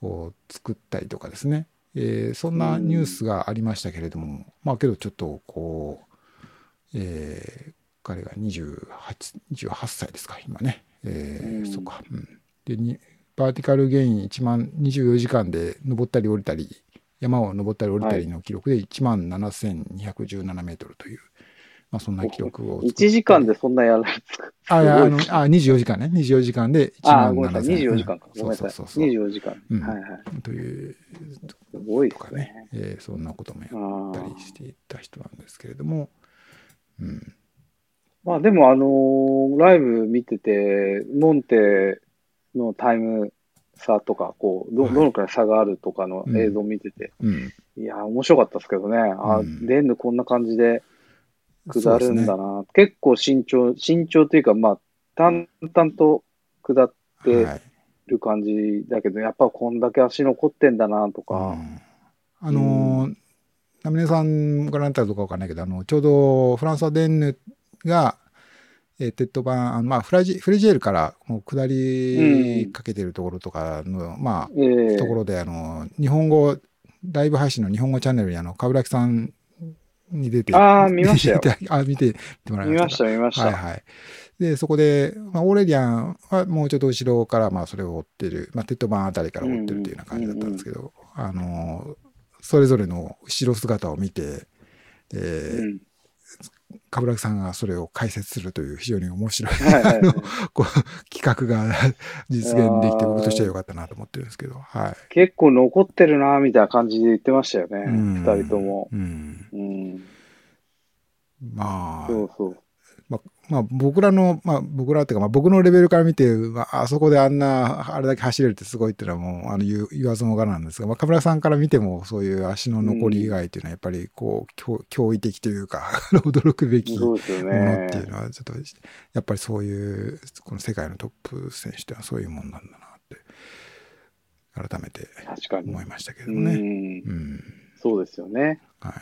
S1: を作ったりとかですね、えーそんなニュースがありましたけれども、まあ、けどちょっとこう、えー彼が28 28歳ですか、今ね。えー
S2: うん。
S1: そうか。うん、でに、バーティカルゲイン1万24時間で登ったり降りたり、山を登ったり降りたりの記録で1万7217メートルという、まあそんな記録を作って。
S2: 1時間でそんなやられつく。
S1: あ、いやあの、
S2: すごい
S1: あ、24時間ね。24時間で1
S2: あ、
S1: 万
S2: ごめんなさい。
S1: 7000
S2: 24時間か。
S1: そうそうそうそう。
S2: 24時間。
S1: うん
S2: はいはい。
S1: という、
S2: すごいで
S1: とか
S2: すね。
S1: ね、えーそんなこともや
S2: あ
S1: った
S2: ー
S1: りしていた人なんですけれども、うん。
S2: まあでもあのーライブ見てて、モンテのタイム差とか、こう、ど、
S1: はい
S2: どのくらい差があるとかの
S1: うん
S2: 映像見てて、
S1: うん。
S2: いやー、面白かったですけどね。あレンヌこんな感じで下るんだな。結構慎重、慎重というか、まあ、淡々と下っ。て
S1: はい。
S2: る感じだけど、やっぱこんだけ足残ってんだなとか、
S1: うんあのー、ナミネさんご覧になったらどうかわかんないけど、あの、ちょうどフランソワ・デンヌが、えーテッドバン、あのまあ、フラジフレジェールからもう下りかけてるところとかの、ま
S2: ええ。
S1: あ、ところで、あの、日本語、ライブ配信の日本語チャンネルに、あの、かぶらきさんに出て、
S2: あー見ましたよ。
S1: あ、見て、見てもらいましか
S2: 見ましたた、見ました。
S1: はいはい。で、そこで、まあ、オーレリアンはもうちょっと後ろから、まあ、それを追ってる、まあ、テッドバンあたりから追ってるっていうような感じだったんですけど、あの、それぞれの後ろ姿を見て、で、
S2: うん
S1: かぶらきさんがそれを解説するという非常に面白い、
S2: はいはい
S1: 企画が実現できて、僕としては良かったなと思ってるんですけど、はい。
S2: 結構残ってるな、みたいな感じで言ってましたよね、
S1: うん
S2: 二人とも。
S1: うん。
S2: うん。
S1: まあ、
S2: そうそう。
S1: まあ、まあ、僕らの、まあ、僕らっていうか、まあ、僕のレベルから見て、まあ、あそこであんな、あれだけ走れるってすごいっていうのはもう、あの、言言わずもがなんですが、まあ、カメラさんから見ても、そういう足の残り以外っていうのは、やっぱり、こう、驚驚異的というか、驚くべきものって
S2: ね
S1: いう。のは、ちょっと、やっぱりそういう、この世界のトップ選手っていうのはそういうもんなんだなって、改めて。思いましたけど
S2: う
S1: ね。
S2: ん。
S1: うん。
S2: そうですよね。
S1: はい。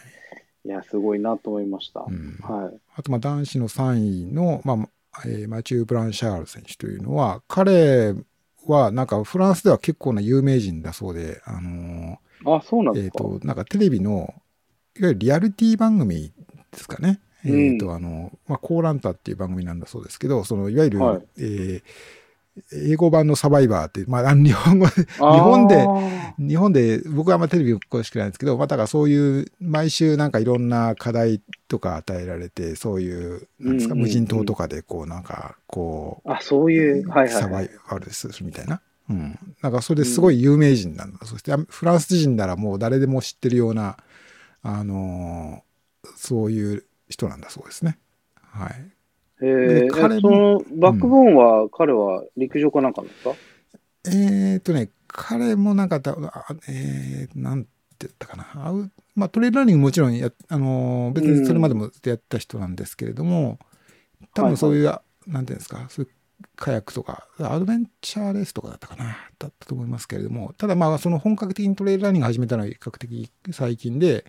S2: いや、すごいなと思いました。
S1: うん
S2: はい。
S1: あと、まあ、男子の3位の、まあ、えーマチュー・ブランシャール選手というのは、彼は、なんか、フランスでは結構な有名人だそうで、あの
S2: あ、そうなん
S1: ーえっ、
S2: ですか？
S1: と、なんかテレビの、いわゆるリアリティ番組ですかね。
S2: うん
S1: えっ、と、あの、まあ、コーランタっていう番組なんだそうですけど、その、いわゆる、
S2: はい
S1: えー英語版のサバイバーって、まあ、あの日本語日本で日本で、僕はあんまテレビ詳しくないんですけど、まあ、だからそういう、毎週なんかいろんな課題とか与えられて、そういう、なんですか、
S2: うんうんうん
S1: 無人島とかで、こう、なんか、こう、
S2: あ、そういう、はいはい、
S1: サバイ
S2: はい。
S1: バルするみたいな。うん。なんかそれですごい有名人なんだ。そして、フランス人ならもう誰でも知ってるような、あのーそういう人なんだそうですね。はい。
S2: えー、
S1: で彼も
S2: その、バックボーンは、彼は陸上かなんかですか
S1: えー、とね、彼もなんかえー、なんて言ったかな。まあ、トレイルランニングもちろんや、あのー別にそれまでもずっとやった人なんですけれども、多分そういう、なんていうんですか、そういうカヤックとか、アドベンチャーレースとかだったかな、だったと思いますけれども、ただまあ、その本格的にトレイルランニング始めたのは比較的最近で、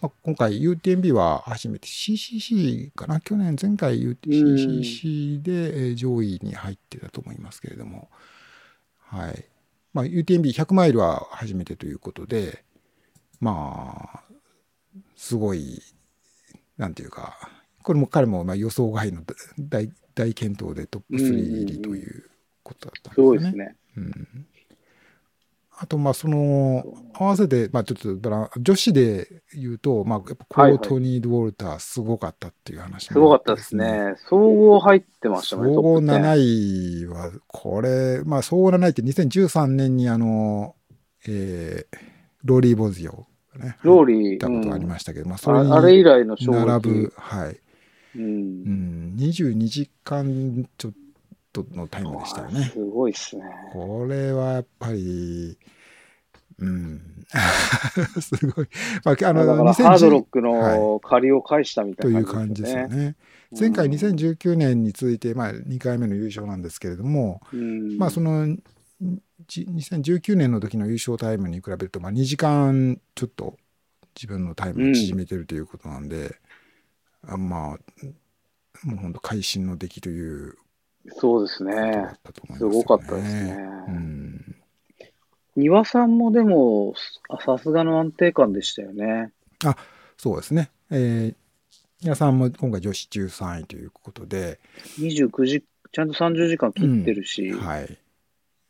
S1: まあ、今回 UTMB は初めて CCC かな？去年前回 UTCC でえー上位に入ってたと思いますけれども、はい。まあ UTMB100 マイルは初めてということで、まあ、すごい、なんていうか、これも彼もまあ予想外の大大健闘でトップ3入りということだったんでよね。
S2: ですすね。
S1: うんあと、まあ、その、合わせて、まあ、ちょっと女子で言うと、まあ、やっぱコ
S2: はいはい
S1: ートニー・ドウォルター、すごかったっていう話
S2: すごかったですね。総合入ってましたね、
S1: 総合
S2: トップ10
S1: 7位は、これ、まあ、総合7位って2013年にあの、えー、ローリー・ボズヨがね、
S2: ローリー、
S1: たことがありましたけど、まあ、それ
S2: ああれ以
S1: に
S2: 来の。
S1: 並ぶ、はい。
S2: う。
S1: うんん、22時間ちょっとのタイムでしたよね。
S2: すごいっすね。
S1: これはやっぱり、うん。すごい。まあ、あ
S2: だ
S1: の、
S2: から、ハードロッ
S1: 2010
S2: クの借りを返したみたいな
S1: という感じですよね。前回2019年に続いて、まあ、2回目の優勝なんですけれども、
S2: うん
S1: まあ、その、じ2019年の時の優勝タイムに比べると、まあ、2時間ちょっと自分のタイムを縮めてるということなんで、あまあ、もう本当会心の出来という
S2: そうですね
S1: すよね。
S2: すごかったですね
S1: うん。
S2: 庭さんもでも、あさすがの安定感でしたよね。
S1: そうですね。えー皆さんも今回女子13位ということで、
S2: 29時、ちゃんと30時間切ってるし、
S1: はい。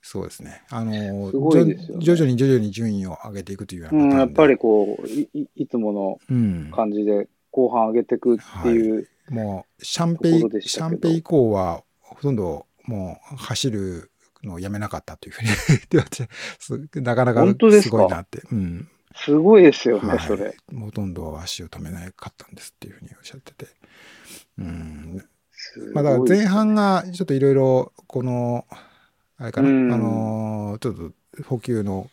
S1: そうですね。あの、
S2: ね
S1: 徐徐々に徐々に順位を上げていくというよう
S2: うん、
S1: なパターンで
S2: やっぱりこうい、いいつもの
S1: うん、
S2: 感じで後半上げていくっていう、
S1: もう、シャンペイシャンペイ以降は、ほとんどもう走るのをやめなかったというふうに言ってなかなか
S2: す
S1: ごいなって。うん。
S2: すごいですよね、
S1: はい
S2: それ。
S1: ほとんど足を止めなかったんですっていうふうにおっしゃってて。うん。まあ、だから前半がちょっといろいろ、この、あれかな、
S2: うん
S1: あのーちょっと補給の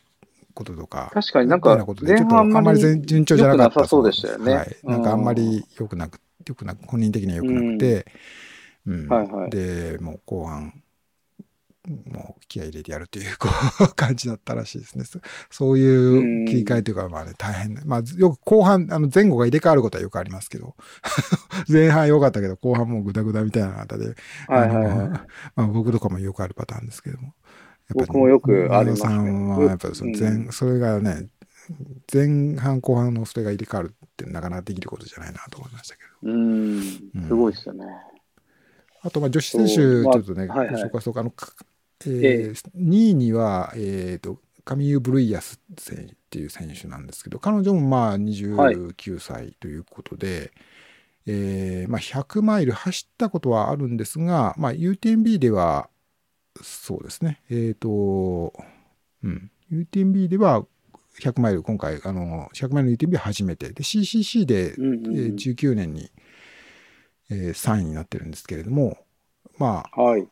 S1: こととか、
S2: 確かになんか前半
S1: あんまり全順調じゃなかった
S2: そうでしたよね
S1: はい。なんかあんまり良くなく、良くなく、本人的には良くなくて、うん。
S2: はいはい
S1: で、もう後半、もう気合い入れてやるというこう感じだったらしいですね。そそういう切り替えというか、まあね、大変な。まあ、よく後半、あの前後が入れ替わることはよくありますけど、前半良かったけど、後半もうグダグダみたいな方で、
S2: はいはいはい。
S1: まあ、僕とかもよくあるパターンですけども。
S2: 僕もよくあります
S1: さんはやっぱりその前、
S2: うん
S1: それがね、前半後半のそれが入れ替わるってなかなかできることじゃないなと思いましたけど。
S2: うん、すごいですよね。
S1: あと、まあ、女子選手、ちょっとね、
S2: はいはい。
S1: ご紹介そうか、あの、かえ
S2: え
S1: ー2位には、えっ、と、カミユ・ブルイヤス選手っていう選手なんですけど、彼女もまあ29歳ということで、えーまあ、100マイル走ったことはあるんですが、まあ、UTMB では、そうですね、えっ、と、うん、UTMB では100マイル、今回、あの、100マイルの UTMB は初めて、で、CCC で、
S2: うんうんうん。
S1: えー19年に、えー3位になってるんですけれども、まあ、
S2: はい。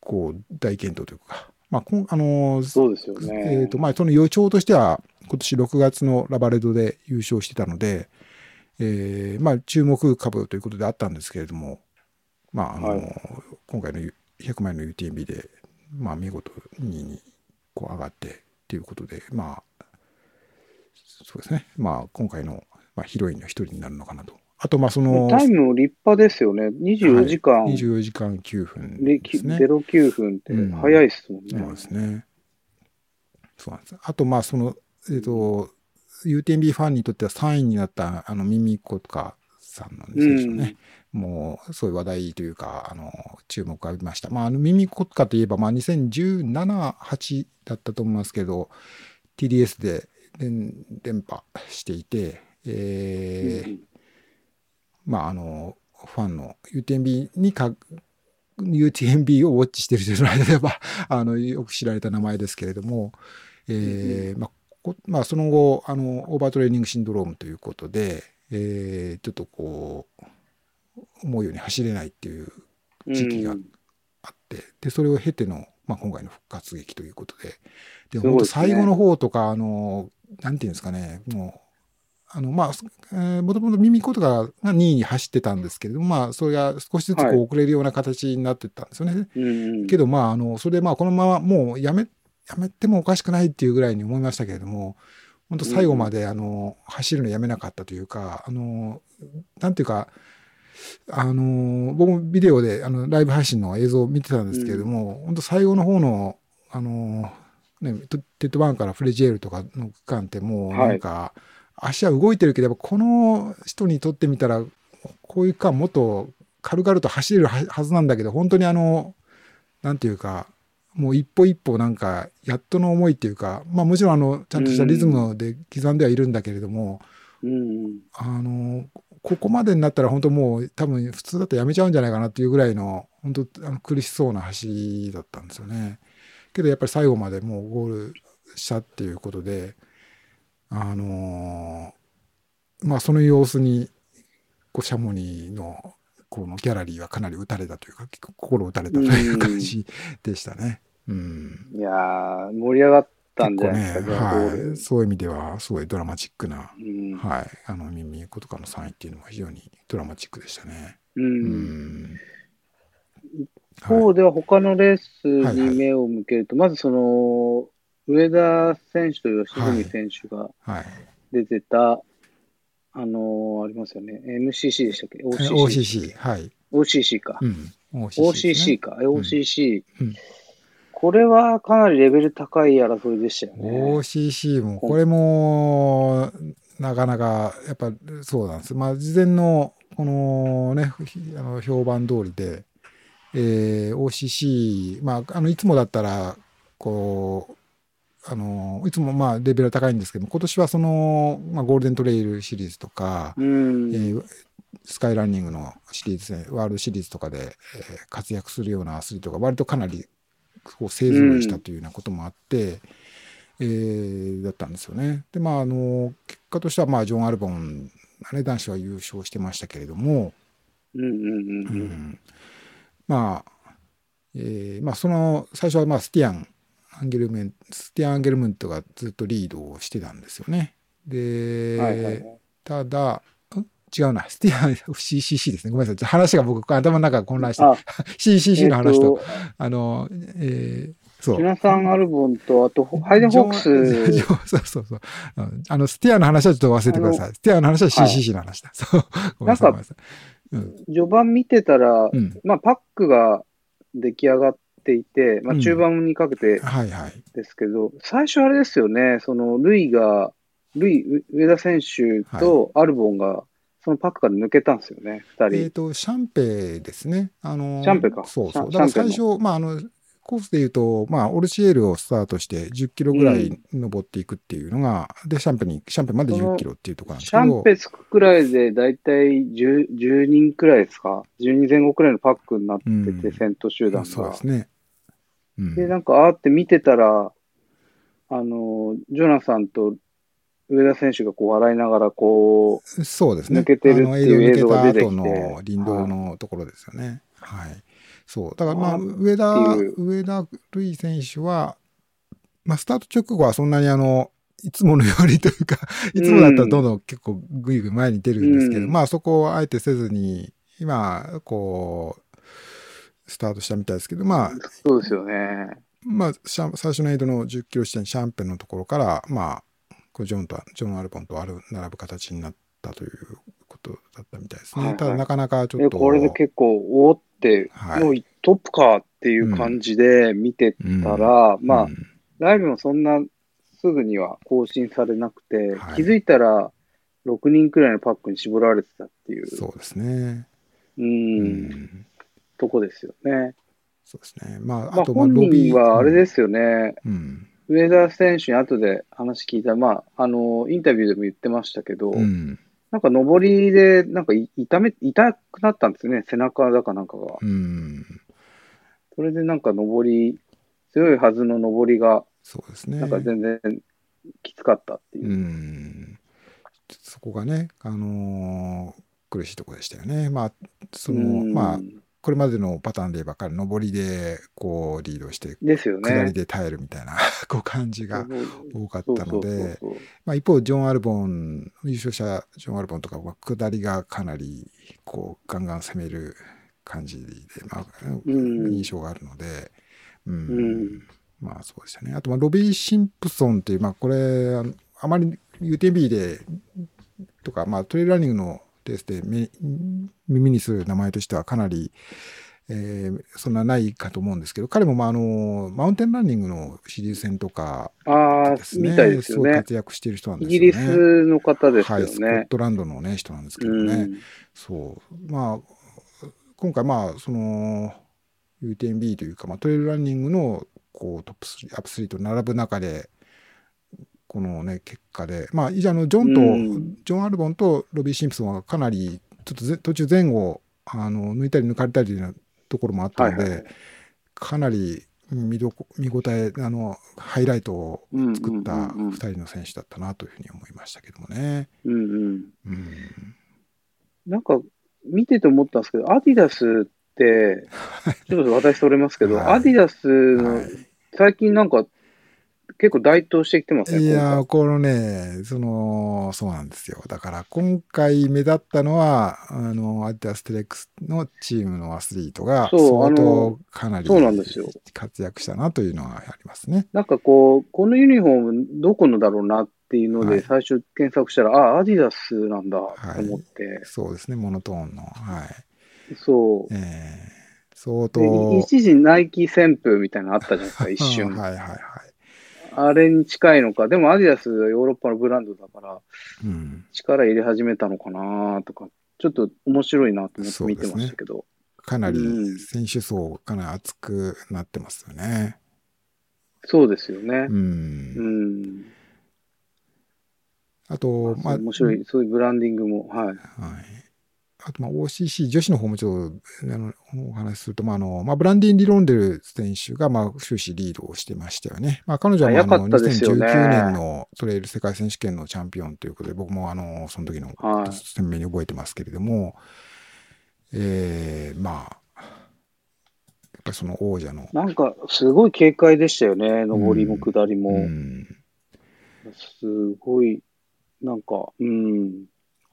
S1: こう、大健闘というか、まあ、こんあのー
S2: そうですよね。
S1: えっ、と、まあ、その予兆としては、今年6月のラバレドで優勝してたので、えーまあ、注目株ということであったんですけれども、まあ、あのー
S2: はい
S1: 今回の100万円の UTMB で、まあ、見事2位にこう上がってっていうことで、まあ、そうですね。まあ、今回の、まあ、ヒロインの一人になるのかなと。あと、まあ、その、
S2: タイムも立派ですよね。24時間、
S1: はい24時間9分
S2: で
S1: ですね。
S2: 09分って
S1: うん
S2: 早いっすもんね。
S1: そうですね。そうなんです。あと、まあ、その、えっ、と、UTMB ファンにとっては3位になった、あの、ミミコとかさんの選手のね、もう、そういう話題というか、あの、注目を浴びました。まあ、あの、ミミコッカといえば、まあ、2017、8だったと思いますけど、TDS で連連覇していて、えー
S2: うん
S1: まあ、あの、ファンの UTMB にか、UTMB をウォッチしてる人の間では、あの、よく知られた名前ですけれども、えーまあ、こまあ、その後、あの、オーバートレーニングシンドロームということで、えーちょっとこう、思うように走れないっていう時期が
S2: うん。
S1: あって、で、それを経ての、まあ、今回の復活劇ということで、で、本当最後の方とか、あの、なんていうんですかね、もう、あの、まあ、えーもともとミミコとかが2位に走ってたんですけれども、まあ、それが少しずつこ
S2: はい。
S1: う遅れるような形になってったんですよね。
S2: うんうん
S1: けど、まあ、あの、それでまあ、このままもうやめ、やめてもおかしくないっていうぐらいに思いましたけれども、本当最後まで、あの、走るのやめなかったというか、あの、なんていうか、あの、僕もビデオで、あの、ライブ配信の映像を見てたんですけれども、本当最後の方の、あの、ね、テテッドバーンからフレジエールとかの区間ってもうなんか、足は動いてるけど、やっぱこの人にとってみたら、こういう区間もっと軽々と走れるははずなんだけど、本当にあの、なんていうか、もう一歩一歩なんか、やっとの思いっていうか、まあもちろんあの、ちゃんとしたリズムで刻んではいるんだけれども、
S2: うんうん
S1: あの、ここまでになったら本当もう多分普通だとやめちゃうんじゃないかなっていうぐらいの、本当あの苦しそうな走りだったんですよね。けどやっぱり最後までもうゴールしたっていうことで、あのまあその様子に、こうシャモニーのこのギャラリーはかなり打たれたというか、心打たれたという感じでしたね。うん。
S2: いやー、盛り上がったんじゃないですか、
S1: ね、はい。そういう意味では、すごいドラマチックな、
S2: うん
S1: はい。あの、ミミコとかの3位っていうのも非常にドラマチックでしたね。
S2: う
S1: うんん。
S2: 一方では他のレース
S1: はいはい
S2: に目を向けると、まずその、上田選手と吉住選手が
S1: はい。
S2: 出てた、あのーありますよね。MCC でしたっけ ?OCC。
S1: OCC、はい。
S2: OCC か。
S1: うん。OCC ですね
S2: OCC か。え OCC、
S1: うん
S2: これはかなりレベル高い争いでしたよね。
S1: OCC も、これも、なかなか、やっぱそうなんです。まあ、事前の、このね、ひあの評判通りで、えー OCC、まあ、あの、いつもだったら、こう、あの、いつもまあ、レベルは高いんですけども、今年はその、まあ、ゴールデントレイルシリーズとか、
S2: うん。
S1: えースカイランニングのシリーズね、ワールドシリーズとかで、えー活躍するようなアスリートが割とかなりこう勢ぞろいしたというようなこともあって、えーだったんですよね。で、まあ、あの、結果としては、まあ、ジョン・アルボンがね、男子は優勝してましたけれども、
S2: うんうんうん
S1: う
S2: うん。
S1: んまあ、えーまあ、その、最初は、まあ、スティアン、アンゲルメン、スティアン・アンゲルムントがずっとリードをしてたんですよね。で、
S2: はいはいはい。
S1: ただ、ん？違うな。スティアン CCC ですね。ごめんなさい。話が僕、頭の中が混乱して、
S2: あ、
S1: CCC の話と、
S2: えっ
S1: あの、えーそう。
S2: ジョナサン・アルボンと、あと、ハイデンホークス、
S1: そうそうそう。うんあの、スティアの話はちょっと忘れてください。スティアの話は CCC の話だ。そう。ごめんなさい。ごめんなさい。うん。
S2: 序盤見てたら、
S1: うん。
S2: まあ、パックが出来上がっていて、まあ、
S1: うん
S2: 中盤にかけて
S1: はいはい。
S2: ですけど、最初あれですよね、その、ルイが、ルイ、う上田選手とアルボンが、そのパックから抜けたんですよね、二人。
S1: えっ、と、シャンペですね。あの、
S2: シャンペか
S1: そうそう。だから最初、まあ、あの、コースで言うと、まあ、オルシエールをスタートして10キロぐらい登っていくっていうのが、で、シャンペに、シャンペまで10キロっていうところなんです
S2: シ
S1: けど。
S2: ャンペつくくらいで、だいたい 10, 10人くらいですか ?10 人前後くらいのパックになってて、
S1: うん
S2: 先頭集団が
S1: そうです。ね。うん。
S2: で、なんか、あーって見てたら、あの、ジョナサンと上田選手がこう笑いながらこ
S1: そうですね。
S2: 抜けてるっていう映像が出てきて
S1: の林道のところですよね。はい。そう。だからまあ、
S2: あ
S1: 上田上田瑠衣選手は、まあ、スタート直後はそんなにあの、いつものようにというか、いつもだったらどんどん結構ぐいぐい前に出るんですけど、
S2: うん
S1: まあそこをあえてせずに、今、こう、スタートしたみたいですけど、まあ
S2: う、、そうですよね。
S1: まあ、シャン最初のエイドの10キロ地点、シャンペンのところから、まあ、こうジョンと、ジョン・アルポンとある並ぶ形になったということだったみたいですね。
S2: はいはい
S1: ただ、なかなかちょ
S2: え
S1: っと。
S2: これで結構、おーって、
S1: はい
S2: もうトップかっていう感じで見てたら、まあ、
S1: うん
S2: ライブもそんなすぐには更新されなくて、
S1: はい
S2: 気づいたら6人くらいのパックに絞られてたっていう、
S1: そうですね。
S2: う、
S1: うんん。
S2: とこですよね。
S1: そうですね。まあ、
S2: まあ、
S1: あと、まあ、
S2: 本。人はあれですよね、
S1: うん。
S2: 上田選手に後で話聞いたら、まあ、あの、インタビューでも言ってましたけど、
S1: うん。
S2: なんか上りで、なんかい痛め、痛くなったんですよね、背中だかなんかが。
S1: うん。
S2: それでなんか上り、強いはずの上りが、
S1: そうですね。
S2: なんか全然きつかったっていうう。
S1: ん。そこがね、あのー苦しいところでしたよね。まあ、その、
S2: うん
S1: まあ、これまでのパターンで言えば彼、上りで、こう、リードして、
S2: ですよね。
S1: 下りで耐えるみたいな、こう、感じが多かったので、まあ、一方、ジョン・アルボン、優勝者、ジョン・アルボンとかは、下りがかなり、こう、ガンガン攻める感じで、まあ、
S2: うん
S1: 印象があるので、うん。
S2: うん
S1: まあ、そうでしたね。あと、まあ、ロビー・シンプソンっていう、まあ、これ、あまり UTB で、とか、まあ、トレイルランニングのレース耳にする名前としてはかなり、えーそんなないかと思うんですけど、彼も、まあ、あの、マウンテンランニングのシリーズ戦とか
S2: ああ
S1: で、すね、
S2: みたいですね。
S1: 活躍している人なん
S2: イ
S1: ですよね。
S2: ギリスの方です
S1: はい、スコッ。トランドのね、人なんですけどね。
S2: うん。
S1: そう。まあ、今回、まあ、その、UTMB というか、まあ、トレイルランニングの、こう、トップ3、アップ3と並ぶ中で、このね、結果で、まあ、以の、ジョンと、
S2: うん。
S1: ジョン・アルボンとロビー・シンプソンはかなり、ちょっとぜ途中前後、あの、抜いたり抜かれたりなところもあったので、
S2: はいはい。
S1: かなり見どこ見応え、あの、ハイライトを
S2: うん
S1: 作った
S2: うんうんうん
S1: 2人の選手だったなというふうに思いましたけどもね。
S2: うんうん。
S1: うん。
S2: なんか、見てて思ったんですけど、アディダスって、ちょっと私それますけど、
S1: はい。
S2: アディダスの
S1: はい。
S2: 最近なんか結構台頭してきてますね。
S1: いやこのね、その、そうなんですよ。だから今回目立ったのは、あの、アディダステレックスのチームのアスリートが、相当
S2: の
S1: かなり
S2: そうなんですよ
S1: 活躍したなというのはありますね。
S2: なんかこう、このユニフォームどこのだろうなっていうの
S1: はい
S2: で最初検索したら、あ、アディダスなんだと思って、
S1: そうですね、モノトーンの。はい。
S2: そう。
S1: えー相
S2: で
S1: 当。
S2: 一時ナイキ旋風みたいなのあったじゃないですか、一瞬。
S1: はいはいはい。
S2: あれに近いのか。でもアディダスはヨーロッパのブランドだから、
S1: うん。
S2: 力入れ始めたのかなとか、ちょっと面白いなと思って見てましたけど。
S1: かなり
S2: うん
S1: 選手層かなり厚くなってますよね。
S2: そうですよね
S1: う。。
S2: うんん。
S1: あと、まあ、
S2: 面白い、そういうブランディングも、はい。
S1: はい。あと、まあ、OCC 女子の方もちょっと、あの、お話しすると、まあ、あの、まあ、ブランディン・リロンデル選手が、まあ、終始リードをしてましたよね。まあ、彼女は、まあ、あの、
S2: 早かったですよね
S1: 2019年のトレイル世界選手権のチャンピオンということで、僕も、あの、その時の、
S2: はい
S1: 鮮明に覚えてますけれども、えー、まあ、やっぱりその王者の、
S2: なんか、すごい軽快でしたよね。上りも下りも。
S1: うん、
S2: すごい、なんか、うん、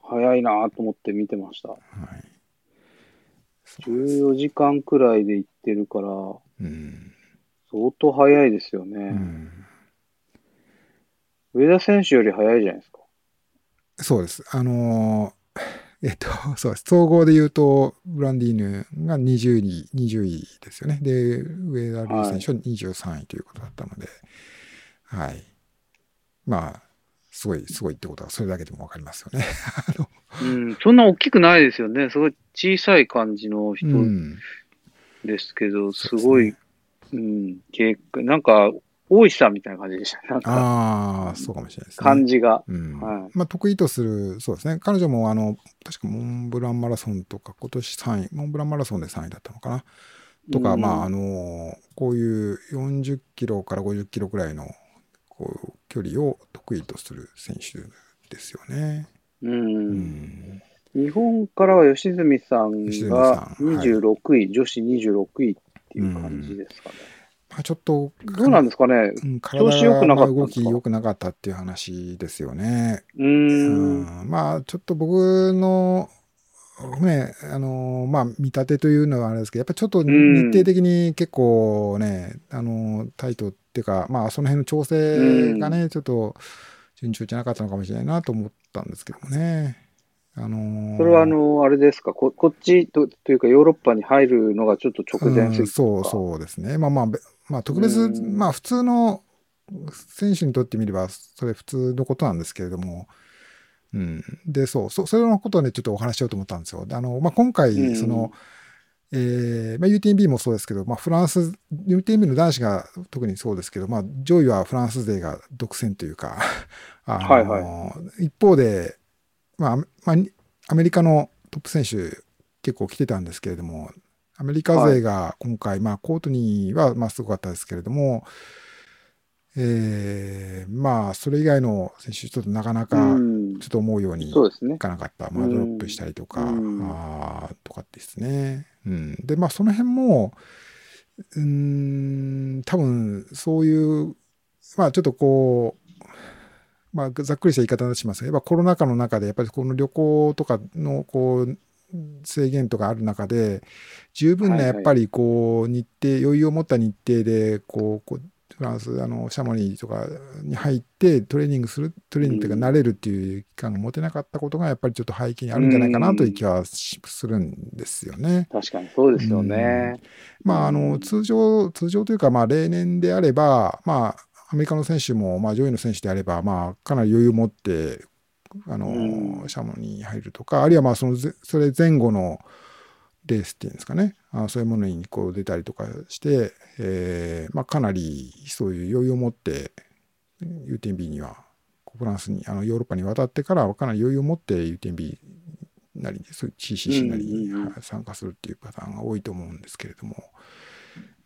S2: 早いなと思って見てました。
S1: はい。そうです
S2: 14時間くらいで行ってるから、
S1: うん。
S2: 相当早いですよ
S1: う
S2: ね。
S1: ん。
S2: 上田選手より早いじゃないですか。
S1: そうです。あのーえっと、そうです。総合で言うと、ブランディーヌが20位、20位ですよね。で、上田選手は23位ということだったので、はい。まあ、すごい、すごいってことは、それだけでもわかりますよね。あ の
S2: うん、そんな大きくないですよね。すごい小さい感じの人
S1: うん。
S2: ですけど、
S1: うですね
S2: ごい、うん、軽快なんか、大石さんみたいな感じでした。なんか、
S1: ああ、そうかもしれないですね。
S2: 感じが。
S1: うん
S2: はい
S1: まあ、得意とする、そうですね。彼女も、あの、確かモンブランマラソンとか、今年3位、モンブランマラソンで3位だったのかな？とか、
S2: うん
S1: まあ、あの、こういう40キロから50キロくらいの、こう、距離を得意とする選手ですよね。
S2: うん。
S1: うん
S2: 日本からは吉住さんが
S1: さんはい
S2: 26位、女子26位っていう感じですかね。
S1: まあ、ちょっと、
S2: どうなんですかね？
S1: うん
S2: 調子良くなかった
S1: 動き良くなかったっていう話ですよね。
S2: うー。
S1: うんんまあ、ちょっと僕の、ね、あの、まあ、見立てというのはあれですけど、やっぱりちょっと日
S2: ん。
S1: 程的に結構ね、あの、タイトっていうか、まあ、その辺の調整がね、ちょっと順調じゃなかったのかもしれないなと思ったんですけどもね。あの
S2: それはあの、あれですか、ここっちとというかヨーロッパに入るのがちょっと直前す
S1: そうそうですね。まあまあ、べまあ特別、
S2: うん。
S1: まあ普通の選手にとってみれば、それ普通のことなんですけれども、うん。で、そう、そそれのことをね、ちょっとお話ししようと思ったんですよ。であの、まあ今
S2: う
S1: 回、
S2: ん
S1: その、えーまあ、UTMB もそうですけど、まあ、フランス、UTMB の男子が特にそうですけど、まあ、上位はフランス勢が独占というか、あの
S2: はいは
S1: 一方で、まあ、まあ、アメリカのトップ選手結構来てたんですけれども、アメリカ勢が今回、まあ、コートニーはまあすごかったですけれども、えーまあ、それ以外の選手、ちょっとなかなか、
S2: うん
S1: ちょっと思うようにい。かなかった。まあ、
S2: うん
S1: ドロップしたりとか、
S2: うん
S1: あーとかですね。うん。で、まあ、その辺も、うーん、多分、そういう、まあ、ちょっとこう、まあ、ざっくりした言い方にしますが、やっぱコロナ禍の中で、やっぱりこの旅行とかの、こう、制限とかある中で、十分なやっぱりこう、日程、余裕を持った日程で、こう、こうフランス、あの、シャモニーとかに入ってトレーニングする、トレーニングというか、
S2: うん
S1: 慣れるっていう期間が持てなかったことが、やっぱりちょっと背景にあるんじゃないかなという気はしするんですよね。
S2: 確かにそうですよね。
S1: まあ、あ
S2: う
S1: の、
S2: ん
S1: 通常、通常というか、まあ、例年であれば、まあ、アメリカの選手も、まあ、上位の選手であれば、まあ、かなり余裕を持って、あの、
S2: うん
S1: シャモに入るとか、あるいは、まあ、そのぜ、それ前後のレースっていうんですかね、あそういうものにこう出たりとかして、えーまあ、かなりそういう余裕を持って、UTMB には、フランスに、あの、ヨーロッパに渡ってからは、かなり余裕を持って UTMB なり、そういう CCC なりに参加するっていうパターンが多いと思うんですけれども、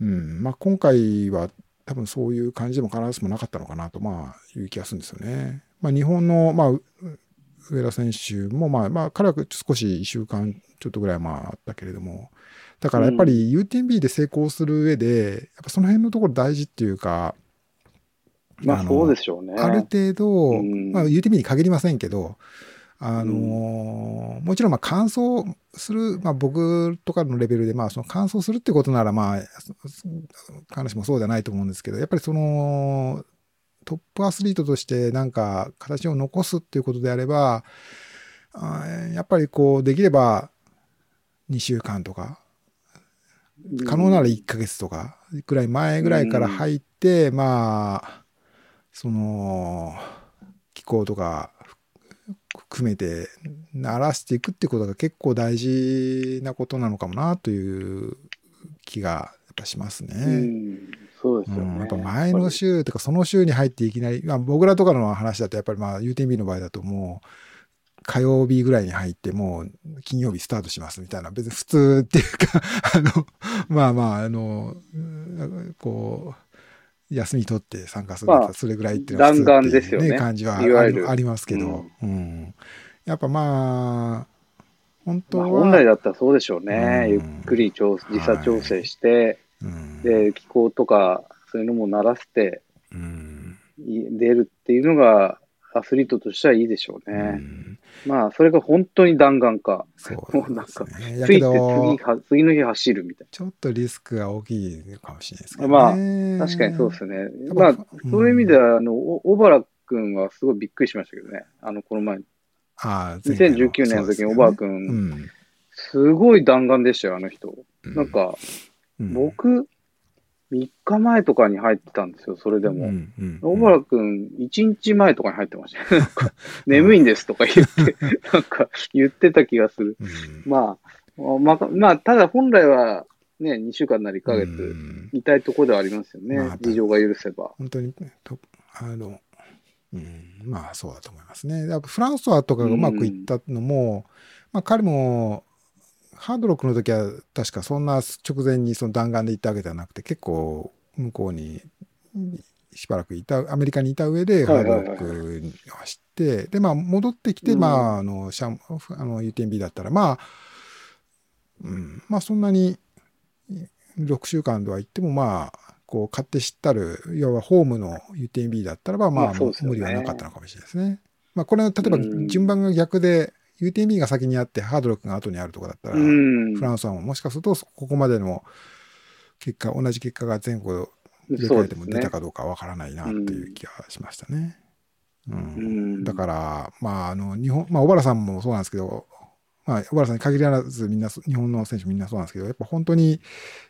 S1: うん、まあ今回は多分そういう感じでも必ずしもなかったのかなと、まあいう気がするんですよね。まあ日本の、まあ、う上田選手も、まあまあ彼は少し1週間ちょっとぐらいまああったけれども、だからやっぱり UTMB で成功する上で、やっぱその辺のところ大事っていうか、
S2: まあ
S1: の
S2: そうでしょうね。
S1: ある程度、
S2: うん。
S1: まあ UTMB に限りませんけど、あのーもちろんまあ乾燥する、まあ僕とかのレベルで、まあその乾燥するってことならまあ、そ必ずしもそうじゃないと思うんですけど、やっぱりその、トップアスリートとしてなんか形を残すっていうことであれば、あーやっぱりこう、できれば2週間とか、可能なら1ヶ月とか。ぐらい前ぐらいから入って、まあ、その、気候とか含めて慣らしていくってことが結構大事なことなのかもなという気がやっぱしますね。
S2: うん、そうですよね。
S1: うん、やっぱ前の週とかその週に入っていきなり、まあ、僕らとかの話だとやっぱりまあ UTMB の場合だともう火曜日ぐらいに入ってもう金曜日スタートしますみたいな別に普通っていうか あのまあまああのうんこう休み取って参加するとか、
S2: まあ
S1: それぐらいっていうのは普通っていう、
S2: ですよね。
S1: 感じはありますけど、うん。やっぱまあ本当
S2: まあ、
S1: は、
S2: 本来だったらそうでしょうね。
S1: うん。
S2: ゆっくり調時差調整して、
S1: うん。
S2: で、気候とか、そういうのも慣らして
S1: うん。
S2: い出るっていうのが、アスリートとしてはいいでしょう
S1: う
S2: ね。
S1: ん
S2: まあ、それが本当に弾丸か。
S1: そう
S2: もうなんかついて次は、次の日走るみたい
S1: ちょっとリスクが大きいかもしれないですけど
S2: まあ
S1: ね。
S2: な。確かにそうですね。まあ、
S1: うん
S2: そういう意味では、あの、お小原くんはすごいびっくりしましたけどね。あの、この前、
S1: ああ前回の
S2: 2019年の時に小原くん、
S1: うん
S2: すごい弾丸でしたよ、あの人。なん、か、
S1: うん、
S2: 僕、3日前とかに入ってたんですよ、それで
S1: うん、
S2: も。
S1: うんうん
S2: 小原くん、1日前とかに入ってました 眠いんですとか言って、なんか言ってた気がする。
S1: うん
S2: まあ、まあ、まあ、ただ本来はね、2週間なり1ヶ月、
S1: うん
S2: いたいとこではありますよね。
S1: まあ
S2: 事情が許せば。
S1: 本当にとあの、うん、まあそうだと思いますね。フランソワとかがうまくいったのも、まあ彼もハードロックの時は確かそんな直前にその弾丸で行ったわけではなくて結構向こうにしばらくいた、アメリカにいた上で、ハードロックに走って、で、まあ、戻ってきて、
S2: うん。
S1: まあ、あの、シャン、あの、UTMB だったら、まあ、うん、まあ、そんなに、6週間では行っても、まあ、こう、勝手知ったる、要はホームの UTMB だったらば、まあ、
S2: まあ
S1: 無理はなかったのかもしれないですね。まあ、これは例えば
S2: うん。
S1: 順番が逆で、UTMB が先にあって、ハードロックが後にあるとかだったら、
S2: うん。
S1: フランスはもしかすると、ここまでの結果、同じ結果が前後入れ替えても出た。かどうかわからないなっていう気がしましたね。うん
S2: うん。
S1: だから、まあ、あの、日本、まあ、小原さんもそうなんですけど、まあ、小原さんに限らずみんな、日本の選手みんなそうなんですけど、やっぱ本当に、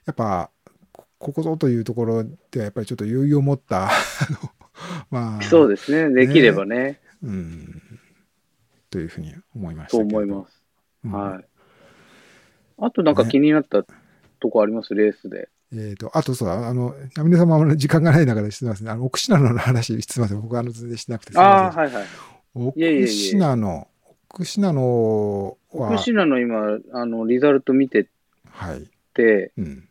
S1: やっぱ、こここぞというところでは、やっぱりちょっと余裕を持った、まあ、
S2: そうですね。できればね。
S1: うん、というふうに思いました
S2: そう
S1: けど。
S2: 思います。
S1: うん
S2: はい。あとなんか気になったとこあります？レースで。
S1: えっ、と、あとそうだ、あの、ナミネさんもあの時間がない中でしてますね。あの、奥信濃の話、すみません。僕はあの、全然してなくてすみ
S2: ああ、
S1: ません。
S2: はいはい。
S1: 奥
S2: いえいえいえ
S1: 信濃、奥信濃は、
S2: 福島の今、あの、リザルト見て
S1: はい。
S2: て、
S1: うん。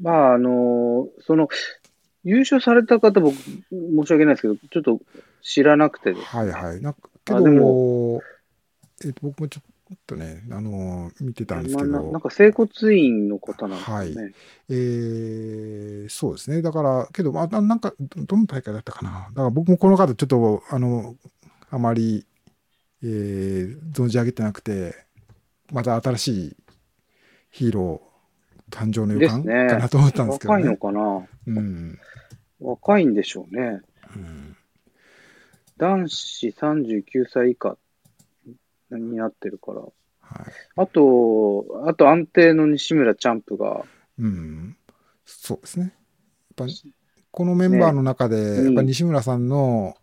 S2: まあ、あの、その、優勝された方、僕、申し訳ないですけど、ちょっと知らなくてですね。
S1: はいはい。なんか、けど、えっ、と、僕もちょっとね、あの、見てたんですけど、
S2: まあななんか、整骨院の方なんですよね。
S1: えーそうですね。だから、けど、まあ、ななんか、どどの大会だったかな。だから僕もこの方、ちょっと、あの、あまり、えー存じ上げてなくて、また新しいヒーロー誕生の予感、
S2: ね
S1: かなと思ったんですけど
S2: 若いの
S1: ね。
S2: かな
S1: うん。
S2: 若いんでしょうね。
S1: うん
S2: 男子39歳以下になってるから。
S1: はい。
S2: あと、あと安定の西村チャンプが、
S1: うん。そうですね。やっぱこのメンバーの中で、
S2: ね
S1: やっぱ西村さんの、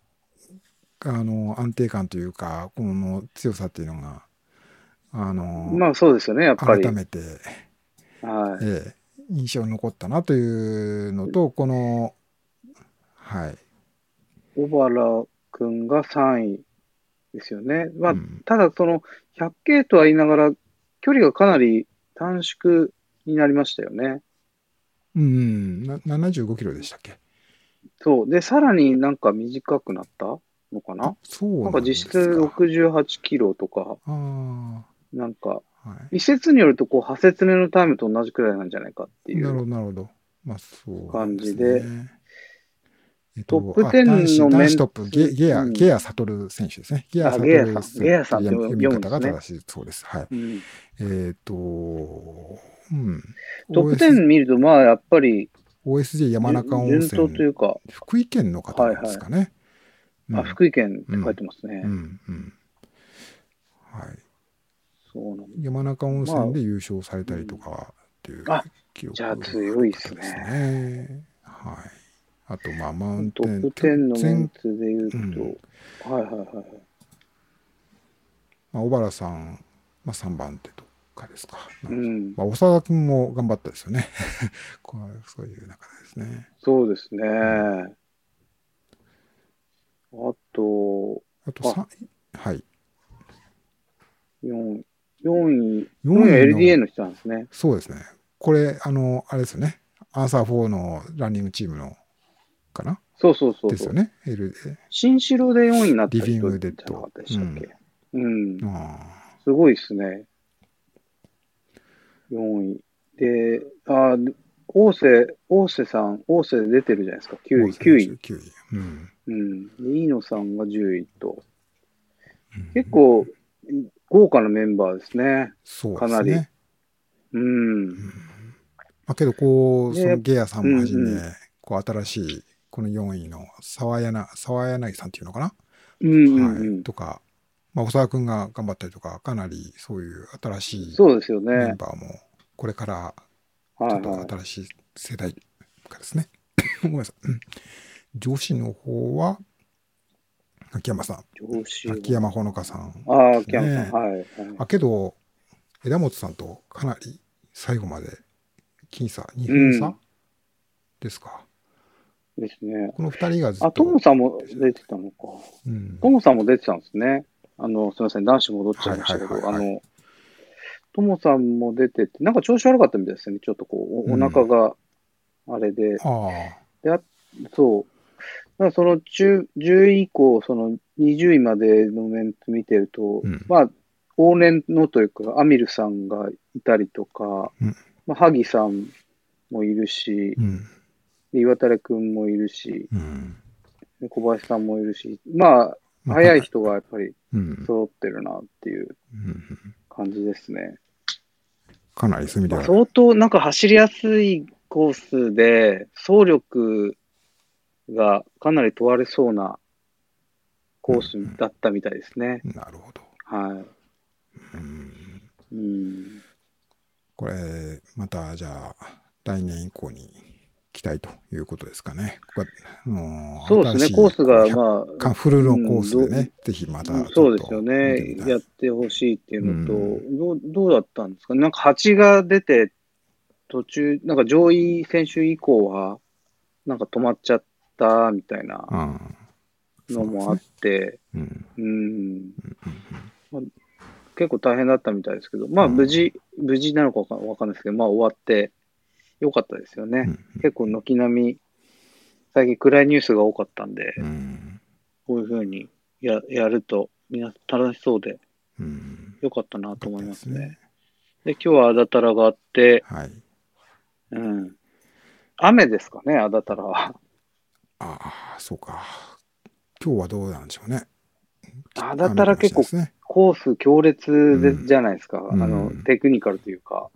S1: あの、安定感というか、この強さっていうのが、あの、
S2: まあそうですよね、やっぱり。
S1: 改めて、
S2: はい。
S1: ええ、印象に残ったなというのと、この、はい。
S2: 小原くんが3位ですよね。まあ、
S1: うん
S2: ただその 100K とは言いながら、距離がかなり短縮になりましたよね。
S1: うん、な75キロでしたっけ？
S2: そう。で、さらになんか短くなったのかな？
S1: そう
S2: なんか実。質68キロとか、
S1: あ
S2: なんか、
S1: あ、はい。
S2: 一説によると、こう、派説目のタイムと同じくらいなんじゃないかってい
S1: なるほど、
S2: う。
S1: なるほど。まあ、そう、
S2: 感じで。
S1: えっ
S2: トップ
S1: あ
S2: 10
S1: 男子
S2: のメン
S1: 男子トップ、ゲゲア、
S2: うん
S1: ゲア悟選手ですね。ゲア
S2: あ
S1: 悟
S2: ゲアさんゲアさんって
S1: 読み方が正しいそうです。はい。
S2: うん
S1: えっ、と、うん。
S2: トップ10見ると、まあ、やっぱり、
S1: OSJ 山中温
S2: 順当とい
S1: 泉、
S2: うか、
S1: 福井県の方ですかね。うん
S2: あ、福井県って書いてますね。
S1: うん、うん。はい。
S2: そうなんだ。
S1: 山中温泉で優勝されたりとかっていう
S2: あ
S1: 記憶
S2: じゃあ強いっすね
S1: ねはい。あと、まあ、マウンテン。
S2: トップ10のメ
S1: 前
S2: ンツで言う
S1: うん
S2: と、はいはいはいはい。
S1: まあ、小原さん、まあ、3番手とかですか。
S2: うん、
S1: まあ、長田君も頑張ったですよね。こうそういう中でですね。
S2: そうですね。あと、
S1: あとさはい。
S2: 4、4位、
S1: 4
S2: 4位 LDA の人なんですね。
S1: そうですね。これ、あの、あれですよね。アンサー4のランニングチームの、かな？
S2: そうそうそう。
S1: ですよね。LA。
S2: 新城で4位になった人
S1: リビン
S2: じゃな
S1: グデッド
S2: かったでしたっけ？うん。
S1: あ
S2: すごいですね。4位。で、あ、大瀬、大瀬さん、大瀬で出てるじゃないですか。
S1: あ。
S2: 9位、9位。
S1: 9位。うん。
S2: うん。で、飯野さんが10位と。
S1: うん
S2: 結構、豪華なメンバーですね。
S1: そう
S2: かなり
S1: ですね。
S2: うん。
S1: まあ、けど、こう、
S2: で
S1: そのゲアさんもはじめ、
S2: うんうん
S1: こう、新しい、この4位の沢柳、沢柳さんっていうのかな、
S2: うんうんう
S1: はい。
S2: ん。
S1: とか、まあ、小沢くんが頑張ったりとか、かなりそういう新しい
S2: そうですよ
S1: メン
S2: ね。
S1: バーも、これからちょっと
S2: はいはい。
S1: 新しい世代がですね。ごめんなさい。うん上司の方は、秋山さん、秋山ほのかさん。
S2: ああ、キャン
S1: ね
S2: さん。はい。はい
S1: あ、けど、枝本さんとかなり最後まで僅差、2分差、
S2: うん
S1: ですか？
S2: ですね。
S1: この二人がずっと。
S2: あ、トモさんも出てたのか。
S1: うん
S2: トモさんも出てたんですね。あの、すみません、男子戻っちゃいましたけど、あの、トモさんも出てて、なんか調子悪かったみたいですね。ちょっとこう、おお腹が、あれで、
S1: ああ、
S2: そう。まあ、その10 10位以降、その20位までのメンツ見てると、
S1: うん
S2: まあ、往年のというか、アミルさんがいたりとか、
S1: うん
S2: まあ、萩さんもいるし
S1: う、ん。
S2: で岩垂くんもいるし、
S1: うん。
S2: で小林さんもいるし、まあ、
S1: まあ
S2: 早い人がやっぱり
S1: うん。
S2: 揃ってるなっていう
S1: うん
S2: 感じですね。
S1: かなりそういう意味で
S2: まあ
S1: は。
S2: 相当なんか走りやすいコースで、走力がかなり問われそうなコースだったみたいですね。
S1: なるほど。
S2: はい。
S1: うん
S2: うん。
S1: これ、また、じゃあ、来年以降に期待ということですかね。ここ
S2: そうですね、コースが、まあ、
S1: あ、フルのコースでね、ぜひまた
S2: そうですよね。やってほしいっていうのと、
S1: う
S2: どう、どうだったんですか？ね。なんか蜂が出て、途中、なんか上位選手以降は、なんか止まっちゃったみたいな
S1: うん。
S2: のもあって、
S1: うん。
S2: うん、結構大変だったみたいですけど、まあ
S1: うん。
S2: 無事、無事なのかわかわかんないですけど、まあ終わってよかったですよね。
S1: うん
S2: 結構軒並み、最近暗いニュースが多かったんで、
S1: うん。
S2: こういうふうにややると、みんな楽しそうで
S1: うん。
S2: よかったなと思います
S1: よか
S2: ね。で、今日はあだたらがあって、
S1: はい。
S2: うん。雨ですかね、あだたらは。
S1: ああ、そうか。今日はどうなんでしょうね。
S2: あだたら結構コース強烈で、
S1: うん
S2: じゃないですか。
S1: うん
S2: あの、テクニカルというか。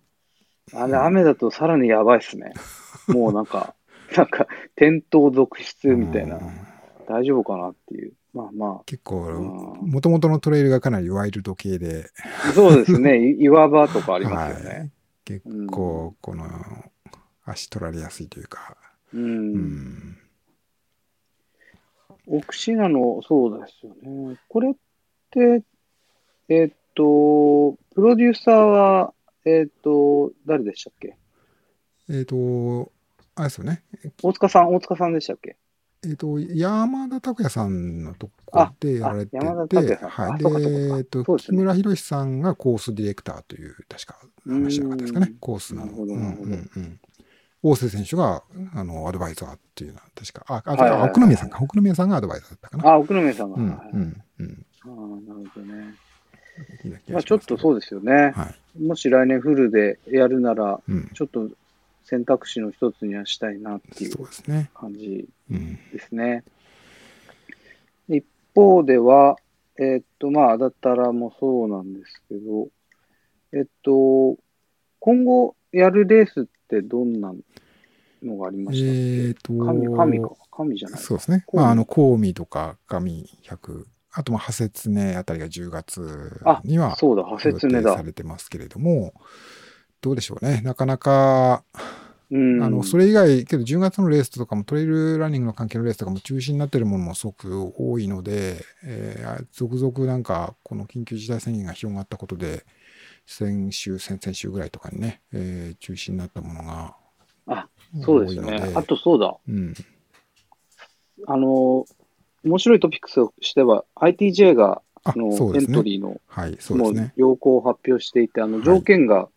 S2: あれ、雨だとさらにやばいっすね。もうなんか、なんか、転倒続出みたいな
S1: う。ん
S2: 大丈夫かなっていう。まあま
S1: 結構、
S2: うん
S1: もともとのトレイルがかなりワイルド系で、
S2: あ。そうですね。い岩場とかありますよ
S1: はい
S2: ね。
S1: 結構、この、足取られやすいというか、
S2: うん。
S1: うん。
S2: オクシナの、そうですよね。これって、えっと、プロデューサーは、えっと、誰でしたっけ？
S1: えっ、と、あれですよね。
S2: 大塚さん、大塚さんでしたっけ？
S1: えっ、と、山田拓也さんのとこでやられてて、はい。で、えっ、と、木村博さんがコースディレクターという、確か話じゃなかったですかね
S2: うん。
S1: コースの。大瀬選手が、あの、アドバイザーっていうのは、確か、あ、あ、奥宮さんか。奥宮さんがアドバイザーだったかな。
S2: あ、奥野目さんが。
S1: うん、
S2: はい
S1: うん、うん。
S2: ああ、なるほどね。
S1: いいな気
S2: まあ、
S1: がし
S2: ちょっとそう
S1: で
S2: ですよね。
S1: はい。
S2: もし来年フルでやるなら、
S1: うん。
S2: ちょっと選択肢の一つにはしたいなっていう
S1: そうですね。
S2: 感じ
S1: うん。
S2: ですね。一方では、えーっと、まあ、あだたらもそうなんですけど、えっと、今後やるレースってどんなのがありましたっけ、
S1: えっ、と、
S2: 神、神か。神じゃない
S1: そうですね。
S2: 神
S1: まあ、あの、コウミとか、神100、あと、まあ、ハセツネあたりが10月には
S2: そうだ、ハセ
S1: 予
S2: ツネだ
S1: 定さ。れてますけれども、どうでしょうね。なかなか、
S2: うん。
S1: あの、それ以外、けど10月のレースとかも、トレイルランニングの関係のレースとかも中止になってるものもすごく多いので、えー続々なんか、この緊急事態宣言が広がったことで、先週、先々週ぐらいとかにね、えー中止になったものが
S2: あ、そうです。ねあとそうだ、
S1: うん。
S2: あの、面白いトピックスとしては、ITJ が、
S1: あ
S2: あの、エントリーの、
S1: はい、そうですね。
S2: 要項を発表していて、あの、
S1: はい
S2: 条件が、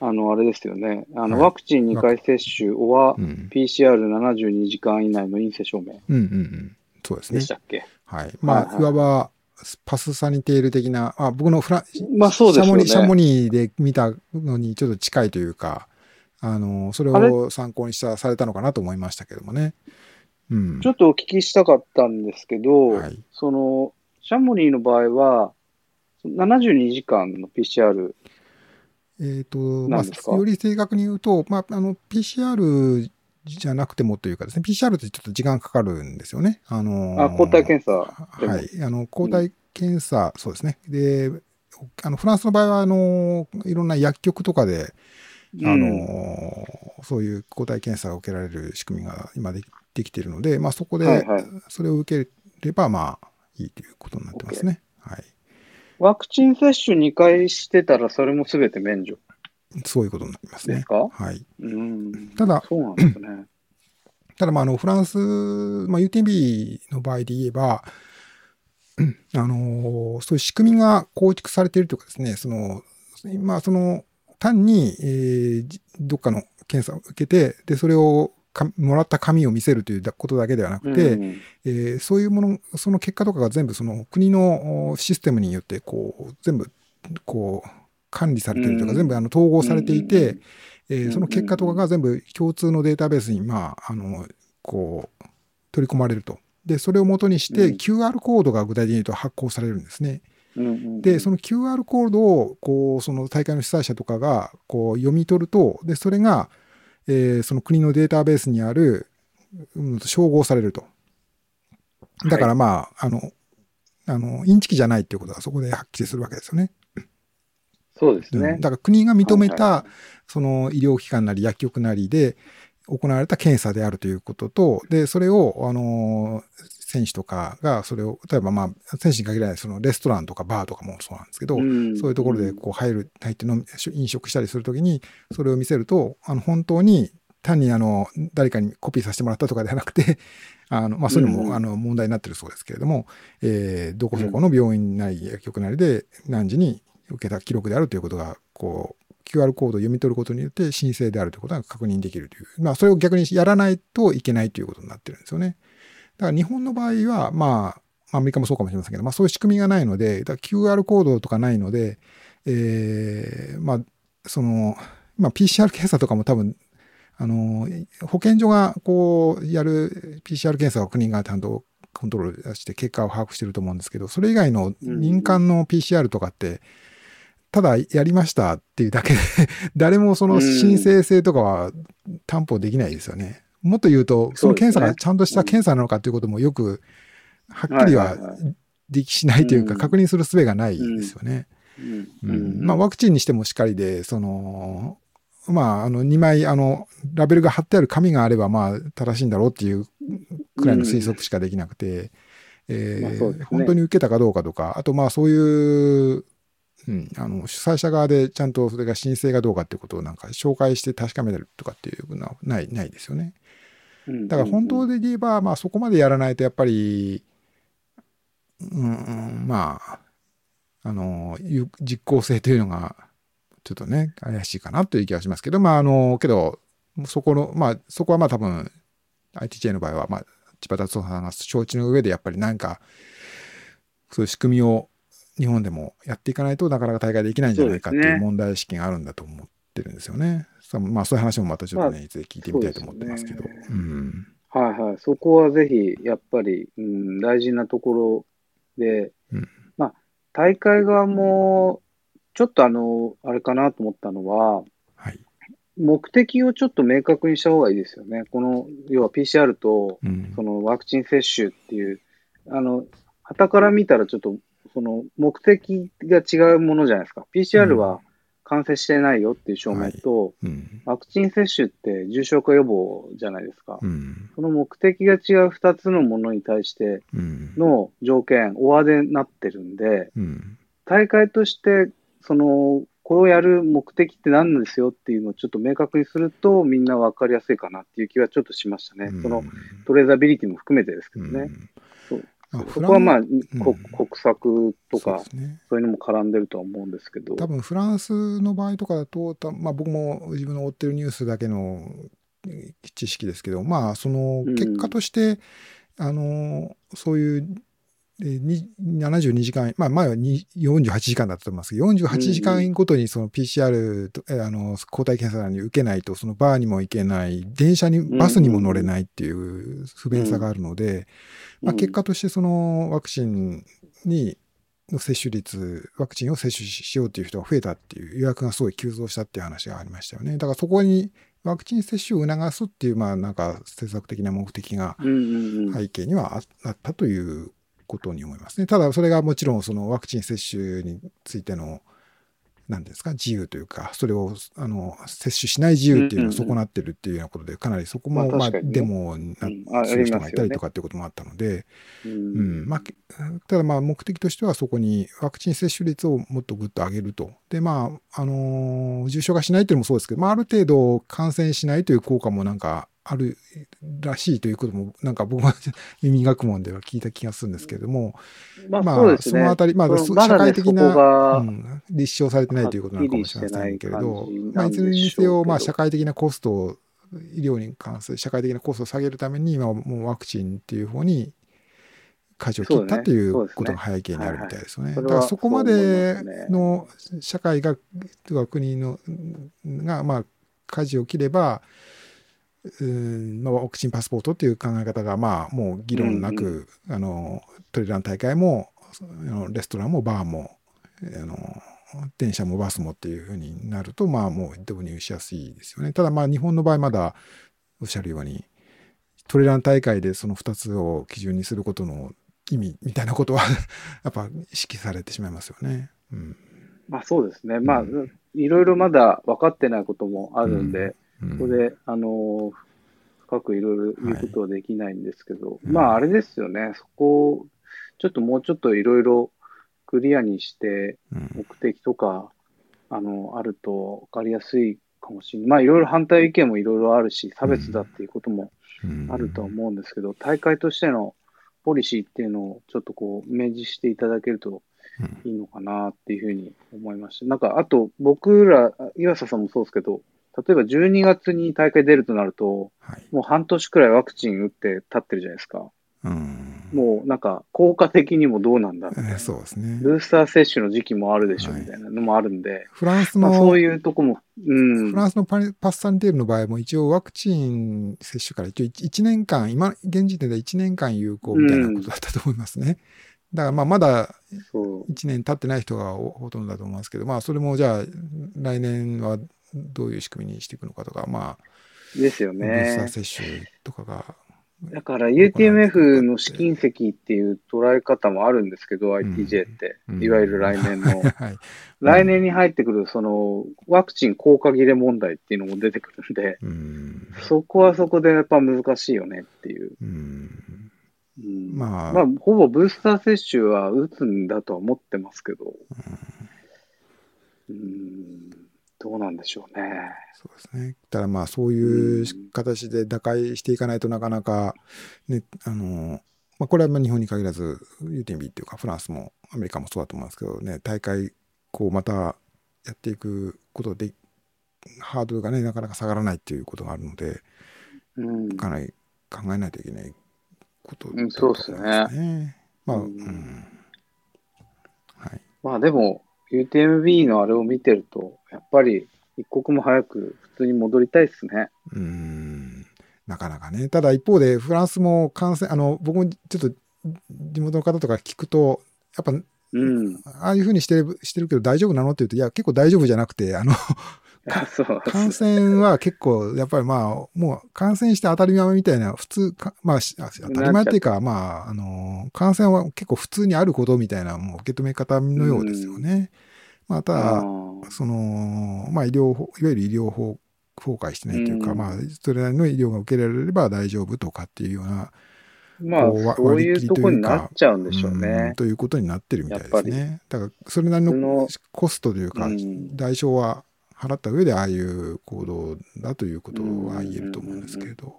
S2: あの、あれですよね。あの、
S1: はい
S2: ワクチン2回接種は
S1: う、ん。
S2: PCR72 時間以内の陰性証明
S1: うんうんうん。そうですね
S2: でし。たっけ、
S1: はい。まあ、
S2: はいはい
S1: いわば、パスサニテール的な、あ僕のフラン、
S2: まあそうですよね
S1: シャモニシャモニーで見たのにちょっと近いというか、あの、それを参考にした、されたのかなと思いましたけどもね。うん。
S2: ちょっとお聞きしたかったんですけど、
S1: はい。
S2: その、シャモニーの場合は、72時間の PCR、
S1: えっ、と、まあ、より正確に言うと、まあ、あの、PCR じゃなくてもというかですね、PCR ってちょっと時間かかるんですよね。あのー
S2: あ、抗体検査。
S1: はい。あの、抗体検査、そうですね。で、あの、フランスの場合は、あの、いろんな薬局とかで、
S2: うん
S1: あの、そういう抗体検査が受けられる仕組みが今でできているので、まあそこで
S2: はいはい、
S1: それを受ければ、まあいいということになってますね。はい。
S2: ワクチン接種2回してたら、それもすべて免除
S1: そういうことになりますね
S2: です。か、
S1: はい。
S2: うん。
S1: ただ
S2: そうなんですね。
S1: ただ、まあ、あの、フランス、まあ、UTB の場合で言えば、う んあの、そういう仕組みが構築されているというかですね、その、まあ、その、単に、えーじどっかの検査を受けて、で、それをかもらった紙を見せるということだけではなくて、
S2: うん。
S1: えーそういうもの、その結果とかが全部その国のおシステムによって、こう、全部、こう、管理されているとか、
S2: うん。
S1: 全部あの統合されていて、えー
S2: うん
S1: その結果とかが全部共通のデータベースに、まあ、あの、こう、取り込まれると。で、それを元にして、
S2: うん。
S1: QR コードが具体的に言うと発行されるんですね。で、その QR コードを、こう、その大会の主催者とかが、こう、読み取ると、で、それが、えーその国のデータベースにある、うん、照合されると。だからまあ、あの、あの、インチキじゃないっていうことがそこで発揮するわけですよね。
S2: そうですね
S1: うん。だから国が認め
S2: はい
S1: た、その医療機関なり薬局なりで行われた検査であるということと、で、それを、あの、選手とかがそれを、例えばまあ、選手に限らない、そのレストランとかバーとかもそうなんですけど、
S2: ん
S1: そういうところでこう入る、入って飲み飲食したりするときに、それを見せると、あの、本当に、単にあの、誰かにコピーさせてもらったとかではなくて、あの、まあ、そういうのも、
S2: うん
S1: あの、問題になってるそうですけれども、えーどこそこの病院なり薬局なりで何時に受けた記録であるということが、こう、QR コードを読み取ることによって申請であるということが確認できるという。まあ、それを逆にやらないといけないということになってるんですよね。だから日本の場合は、まあ、アメリカもそうかもしれませんけど、まあそういう仕組みがないので、だから QR コードとかないので、えーまあ、その、まあ PCR 検査とかも多分、あの、保健所がこうやる PCR 検査を国がちゃんとコントロールして結果を把握してると思うんですけど、それ以外の民間の PCR とかって、ただやりましたっていうだけで、誰もその申請性とかは担保できないですよね。もっと言うと、その検査がちゃんとした検査なのかということもよく、はっきりはできしないというか、
S2: うん。
S1: 確認する術がないですよね。まあ、ワクチンにしてもしっかりで、その、まあ、あの、2枚、あの、ラベルが貼ってある紙があれば、まあ、正しいんだろうっていうくらいの推測しかできなくて、え本当に受けたかどうかとか、あと、まあ、そういう、うん、あの、主催者側でちゃんとそれが申請かどうかっていうことをなんか紹介して確かめるとかっていうのはない、ないですよね。
S2: うん。
S1: だから本当で言えば、まあそこまでやらないとやっぱり、うん、うんまあ、あの、有実効性というのが、ちょっとね、怪しいかなという気がしますけど、まああの、けど、そこの、まあそこはまあ多分、ITJ の場合は、まあ、千葉達夫さんが承知の上でやっぱりなんか、そういう仕組みを日本でもやっていかないとなかなか大会できないんじゃないかっていう問題意識があるんだと思ってるんですよね。そうまあそういう話もまたちょっとね、
S2: まあ
S1: いつで聞いてみたいと思ってますけど。
S2: そうです
S1: うん。
S2: はいはい。そこはぜひ、やっぱり、うん、大事なところで、
S1: うん
S2: まあ、大会側も、ちょっとあの、あれかなと思ったのは、
S1: はい。
S2: 目的をちょっと明確にした方がいいですよね。この、要は PCR と、
S1: うん
S2: そのワクチン接種っていう、あの、旗から見たらちょっと、その目的が違うものじゃないですか。PCR は感染してないよっていう証明と、
S1: うん。
S2: ワクチン接種って重症化予防じゃないですか。
S1: うん。そ
S2: その目的が違う二つのものに対して
S1: うん。
S2: の条件、おわでなってるんで、
S1: うん。
S2: 大会として、その、これをやる目的って何なんですよっていうのをちょっと明確にすると、みんなわかりやすいかなっていう気はちょっとしましたね。その、トレーザビリティも含めてですけどね。そこはまあ、国策とか
S1: そう
S2: いうのも絡んでるとは思うんですけど。
S1: 多分フランスの場合とかだと、たまあ、僕も自分の追ってるニュースだけのえー知識ですけど、まあ、その
S2: うん。
S1: 結果として、あの、そういう、えーに72時間、まあ前はに48時間だったと思いますけど、48時間ごとにその PCR と、えーあの、抗体検査に受けないと、そのバーにも行けない、電車に、バスにも乗れないっていう不便さがあるので、まあ、結果としてそのワクチンにの接種率、ワクチンを接種しようという人が増えたっていう予約がすごい急増したっていう話がありましたよね。だからそこにワクチン接種を促すっていう、まあなんか政策的な目的が
S2: うんうんうん。
S1: 背景にはああったということに思いますね。ただそれがもちろんそのワクチン接種についての何ですか自由というか、それをあの接種しない自由っていうのを損なってるっていうようなことで、かなりそこも、まあ、デモになする人がいた
S2: あり
S1: とかっていうこともあったので、
S2: う
S1: うんん。まあ、けただまあ目的としてはそこにワクチン接種率をもっとぐっと上げると。で、まあ、あのー重症化しないっていうのもそうですけど、まあ、ある程度感染しないという効果もなんかあるらしいということも、なんか僕は耳学問では聞いた気がするんですけれども、
S2: まあ
S1: まあ
S2: そね。
S1: そのあたりまあ社会的なうん、立証されてないということなのかもしれませんけれどまあ、いずれにせよ、まあ、社会的なコスト医療に関する社会的なコストを下げるために、今もうワクチンっていう方に舵を切ったっていうことが背景にあるみたいですよね。
S2: はいはい
S1: だからそこまでの社会が、とか国のが、まあ、舵を切れば、うんまあ、ワクチンパスポートっていう考え方が、まあ、もう議論なく、あのトレラン大会もレストランもバーもあの電車もバスもっていうふうになると、まあ、もう導入しやすいですよね。ただ、まあ、日本の場合まだおっしゃるようにトレラン大会でその2つを基準にすることの意味みたいなことは やっぱ意識されてしまいますよね。うん
S2: まあそうですね。まあ、
S1: う
S2: いろいろまだ分かってないこともあるんで、
S1: うん
S2: ここで、あのー深くいろいろ言うことはできないんですけど、
S1: うん
S2: まああれですよね。そこを、ちょっともうちょっといろいろクリアにして、
S1: うん
S2: 目的とか、あの、あると分かりやすいかもしれない。まあいろいろ反対意見もいろいろあるし、差別だっていうことも
S1: うん
S2: あるとは思うんですけど、大会としてのポリシーっていうのをちょっとこう、明示していただけるといいのかなっていうふうに思いました。なんか、あと僕ら、岩佐さんもそうですけど、例えば12月に大会出るとなると、
S1: はい
S2: もう半年くらいワクチン打って経ってるじゃないですか。
S1: うん
S2: もうなんか、効果的にもどうなんだみたいな
S1: えーそうですね。
S2: ブースター接種の時期もあるでしょ
S1: はい
S2: みたいなのもあるんで、
S1: フランス
S2: まあ、
S1: の、
S2: そういうとこも、うん。
S1: フランスのパリパスサンテールの場合も一応ワクチン接種から一応1年間、今、現時点で1年間有効みたいなことだったと思いますね。だからまあまだ
S2: そう
S1: 1年経ってない人がほほとんどだと思いますけど、まあそれもじゃあ来年はどういう仕組みにしていくのかとか、まあ、
S2: ですよ
S1: ブースター
S2: ね。
S1: 接種とかが、
S2: だから UTMF の試金石っていう捉え方もあるんですけど、ITJ って
S1: う、ん
S2: いわゆる来年の。
S1: はい。
S2: 来年に入ってくる、その、ワクチン効果切れ問題っていうのも出てくるんで、
S1: うん。
S2: そこはそこでやっぱ難しいよねっていう。
S1: うん。
S2: うん
S1: まあ、
S2: まあ、ほぼブースター接種は打つんだとは思ってますけど、うん、どうなんでしょうね。
S1: そうですね。ただまあそういう形で打開していかないとなかなか、ね、あの、まあこれはまあ日本に限らず UTMB っていうかフランスもアメリカもそうだと思うんですけどね、大会こうまたやっていくことで、ハードルがね、なかなか下がらないっていうことがあるので、
S2: うん、
S1: かなり考えないといけないこと
S2: うんそうっすね
S1: ますね。まあ、
S2: う
S1: うんん。はい。
S2: まあでも、UTMB のあれを見てると、やっぱり一刻も早く普通に戻りたいですね。
S1: うーんなかなかね。ただ一方で、フランスも感染、あの、僕もちょっと地元の方とか聞くと、やっぱ、
S2: うん。
S1: ああいうふうにしてるしてるけど大丈夫なのって言うと、いや、結構大丈夫じゃなくて、あの。感染は結構、やっぱりまあ、もう感染して当たり前みたいな、普通か、まあ、し当たり前っていうか、まあ、あの、感染は結構普通にあることみたいな、もう受け止め方のようですよね。まあ、たその、まあ、医療法、いわゆる医療法、崩壊してないというか、
S2: うん
S1: まあ、それなりの医療が受けられれば大丈夫とかっていうような、
S2: まあそういうとこになっちゃうんでしょう
S1: うん
S2: ね。
S1: ということになってるみたいですね。だから、それなりのコストというか、
S2: うん
S1: 代償は払った上で、ああいう行動だということは言えると思うんですけれど。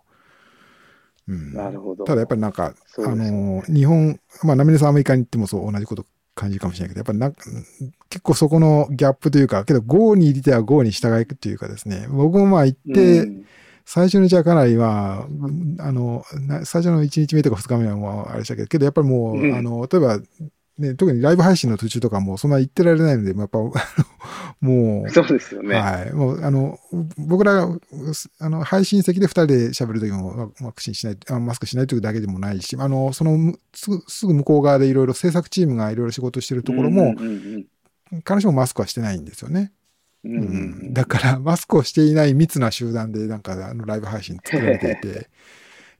S1: うん
S2: なるほど。
S1: ただやっぱりなんか、あ
S2: そうです
S1: の、日本、まあ、ナミネさんアメリカに行ってもそう同じこと感じるかもしれないけど、やっぱりなんか、結構そこのギャップというか、けど GO に入れては GO に従いというかですね、僕もまあ行って、
S2: うん。
S1: 最初のうちはかなりまあ、あの、な最初の1日目とか2日目はもうあれでしたけど、けどやっぱりもう、
S2: うん。
S1: あの、例えば、ね、特にライブ配信の途中とかもうそんな言ってられないので、やっぱ、もう、
S2: そうですよね。
S1: はい。もう、あの、僕らが、あの、配信席で二人で喋るときも、ワクチンしない、あマスクしないというだけでもないし、あの、その、むすぐ、すぐ向こう側でいろいろ制作チームがいろいろ仕事してるところも、
S2: うんうん
S1: 必ずしもマスクはしてないんですよね。
S2: うん
S1: だから、マスクをしていない密な集団で、なんか、あの、ライブ配信作られていて、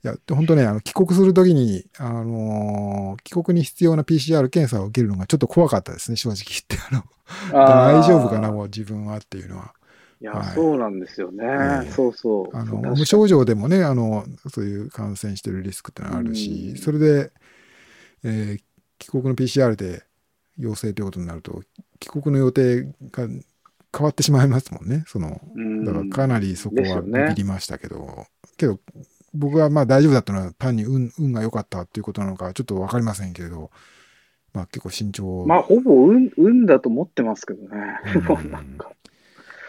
S1: いや、本当ね、あの、帰国するときに、あのー帰国に必要な PCR 検査を受けるのがちょっと怖かったですね、正直言って。あの、大丈夫かな、もう自分はっていうのは。
S2: いや、
S1: はい
S2: そうなんですよね。
S1: ええ
S2: そうそう。
S1: あの無症状でもねあの、そういう感染してるリスクってのはあるし、
S2: うん
S1: それで、えー帰国の PCR で陽性ということになると、帰国の予定が変わってしまいますもんね。その
S2: うん
S1: だからかなりそこはビビりましたけど、けど、僕はまあ大丈夫だったのは単に運運が良かったっていうことなのかちょっとわかりませんけれど、まあ結構慎重。
S2: まあ、ほぼ運、運だと思ってますけどね。
S1: うん
S2: もう なんか。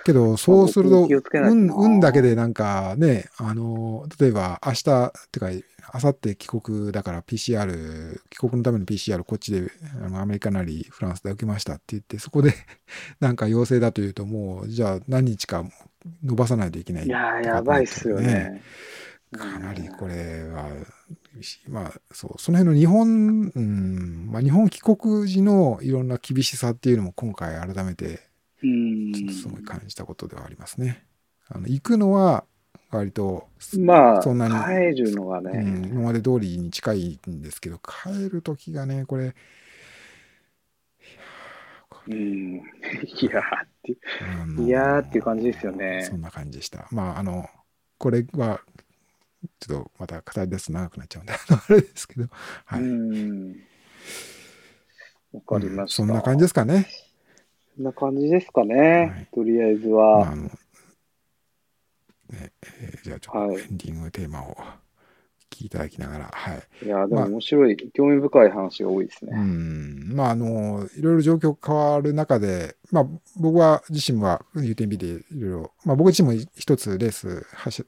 S1: けど、そうすると、
S2: 気をつけないと
S1: 運、
S2: な
S1: 運だけでなんかね、あの、例えば明日、ってか、明後日帰国だから PCR、帰国のための PCR こっちで、あのアメリカなりフランスで受けましたって言って、そこで なんか陽性だというと、もう、じゃあ何日か伸ばさないといけない
S2: いやー、やばいっすよね。
S1: かなりこれは、まあ、そう、その辺の日本、うん、まあ日本帰国時のいろんな厳しさっていうのも今回改めて、
S2: うん。
S1: ちょっとすごい感じたことではありますね。あの、行くのは割と、
S2: まあ、
S1: そんなに
S2: 帰るのが
S1: うん、
S2: ね、
S1: 今まで通りに近いんですけど、帰る時がね、これ、
S2: うん。いやーって、いやーっていう感じですよね
S1: そ。んな感じでした。まあ、あの、これは、ちょっとまた語り出すと長くなっちゃうんで、あれですけど、はい。
S2: うん。わかりました。
S1: うんそんな感じですかね。
S2: そんな感じですかね。
S1: はい
S2: とりあえず
S1: まあ、
S2: は。
S1: あの、ね、えーじゃあちょっと
S2: はい
S1: エンディングテーマを聞きいただきながら、はい。
S2: いやー、で
S1: まあ
S2: も面白い、興味深い話が多いです
S1: う
S2: ね。
S1: ん。まあ、あの、いろいろ状況変わる中で、まあ、僕は自身は UTMB でいろいろ、まあ、僕自身も一つレース走、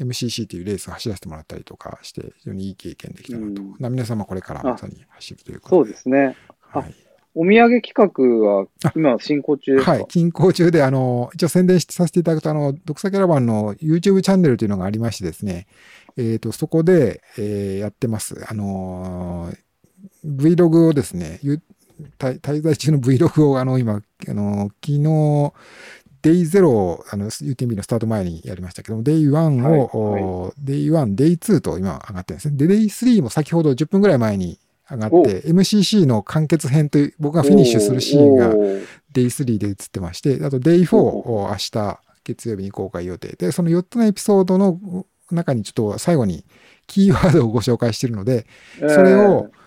S1: MCC っていうレースを走らせてもらったりとかして、非常にいい経験できたなと。
S2: うん
S1: な皆様これからまさに走るということ
S2: そうですね。あ
S1: はい。
S2: お土産企画は
S1: あ
S2: 今進行中ですか？
S1: はい。進行中で、あの、一応宣伝させていただくと、あの、独裁キャラバンの YouTube チャンネルというのがありましてですね、えっ、と、そこで、えーやってます。あのー Vlog をですね、滞在中の Vlog を、あの、今、あの、昨日、Day0 を、あの、UTMB のスタート前にやりましたけども、Day1 を、お Day1、Day2 と今上がってるんですね。で、Day3 も先ほど10分ぐらい前に上がって、
S2: お
S1: MCC の完結編という、僕がフィニッシュするシーンが、
S2: おー。
S1: Day3 で映ってまして、あと Day4 を明日月曜日に公開予定。で、その4つのエピソードの中にちょっと最後にキーワードをご紹介しているので、それを、えー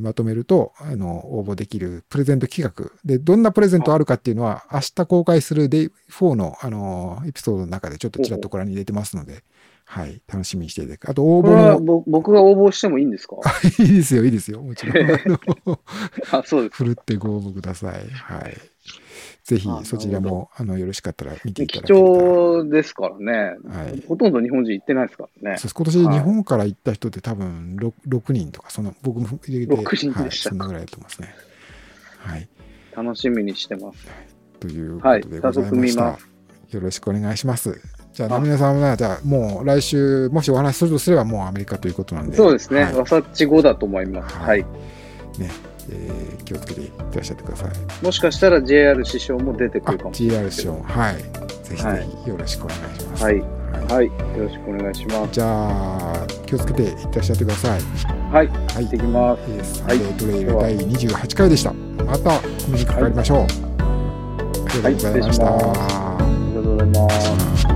S1: まとめると、あの、応募できるプレゼント企画。で、どんなプレゼントあるかっていうのは、明日公開する Day4 の、あの、エピソードの中でちょっとちらっとご覧に入れてますので、はい、楽しみにしていただく。あと、応募の、
S2: ぼ僕が応募してもいいんですか？
S1: いいですよ、いいですよ、もちろん。あ、
S2: そうです。
S1: ふるってご応募ください。はい。ぜひ
S2: あ
S1: そちらも、あの、よろしかったら見ていただ
S2: 貴
S1: ければ。
S2: 重ですからね。
S1: はい
S2: ほとんど日本人行ってないですからね。
S1: そうです今年
S2: はい
S1: 日本から行った人って多分 6, 6人とか、その僕も入れて、
S2: 6人でした
S1: はい、そんなぐらいだと思いますね。はい。
S2: 楽しみにしてます。
S1: というこ
S2: はい
S1: とでござい
S2: 早速
S1: ました。
S2: 見ま
S1: よろしくお願いします。じゃあ、
S2: あ
S1: 皆さんは、じゃあ、もう来週、もしお話しするとすれば、もうアメリカということなんで。
S2: そうですね。
S1: はい
S2: ワサッチ後だと思います。
S1: は
S2: はいい。
S1: ね、えー気をつけていらっしゃってください。
S2: もしかしたら JR 師匠も出てく
S1: あ、
S2: るかもしれない
S1: ション、はい。ぜひぜ
S2: はい
S1: ひよろしくお願いします。
S2: はい。
S1: はい
S2: はい。よろしくお願いします。
S1: じゃあ、気をつけていってらっしゃってください。
S2: はい。
S1: はい。
S2: 行ってきます。
S1: えーサン
S2: はい
S1: デートレイル第28回でした。またお目にかかりましょう。ありがとうございました。
S2: はいありがとうございます。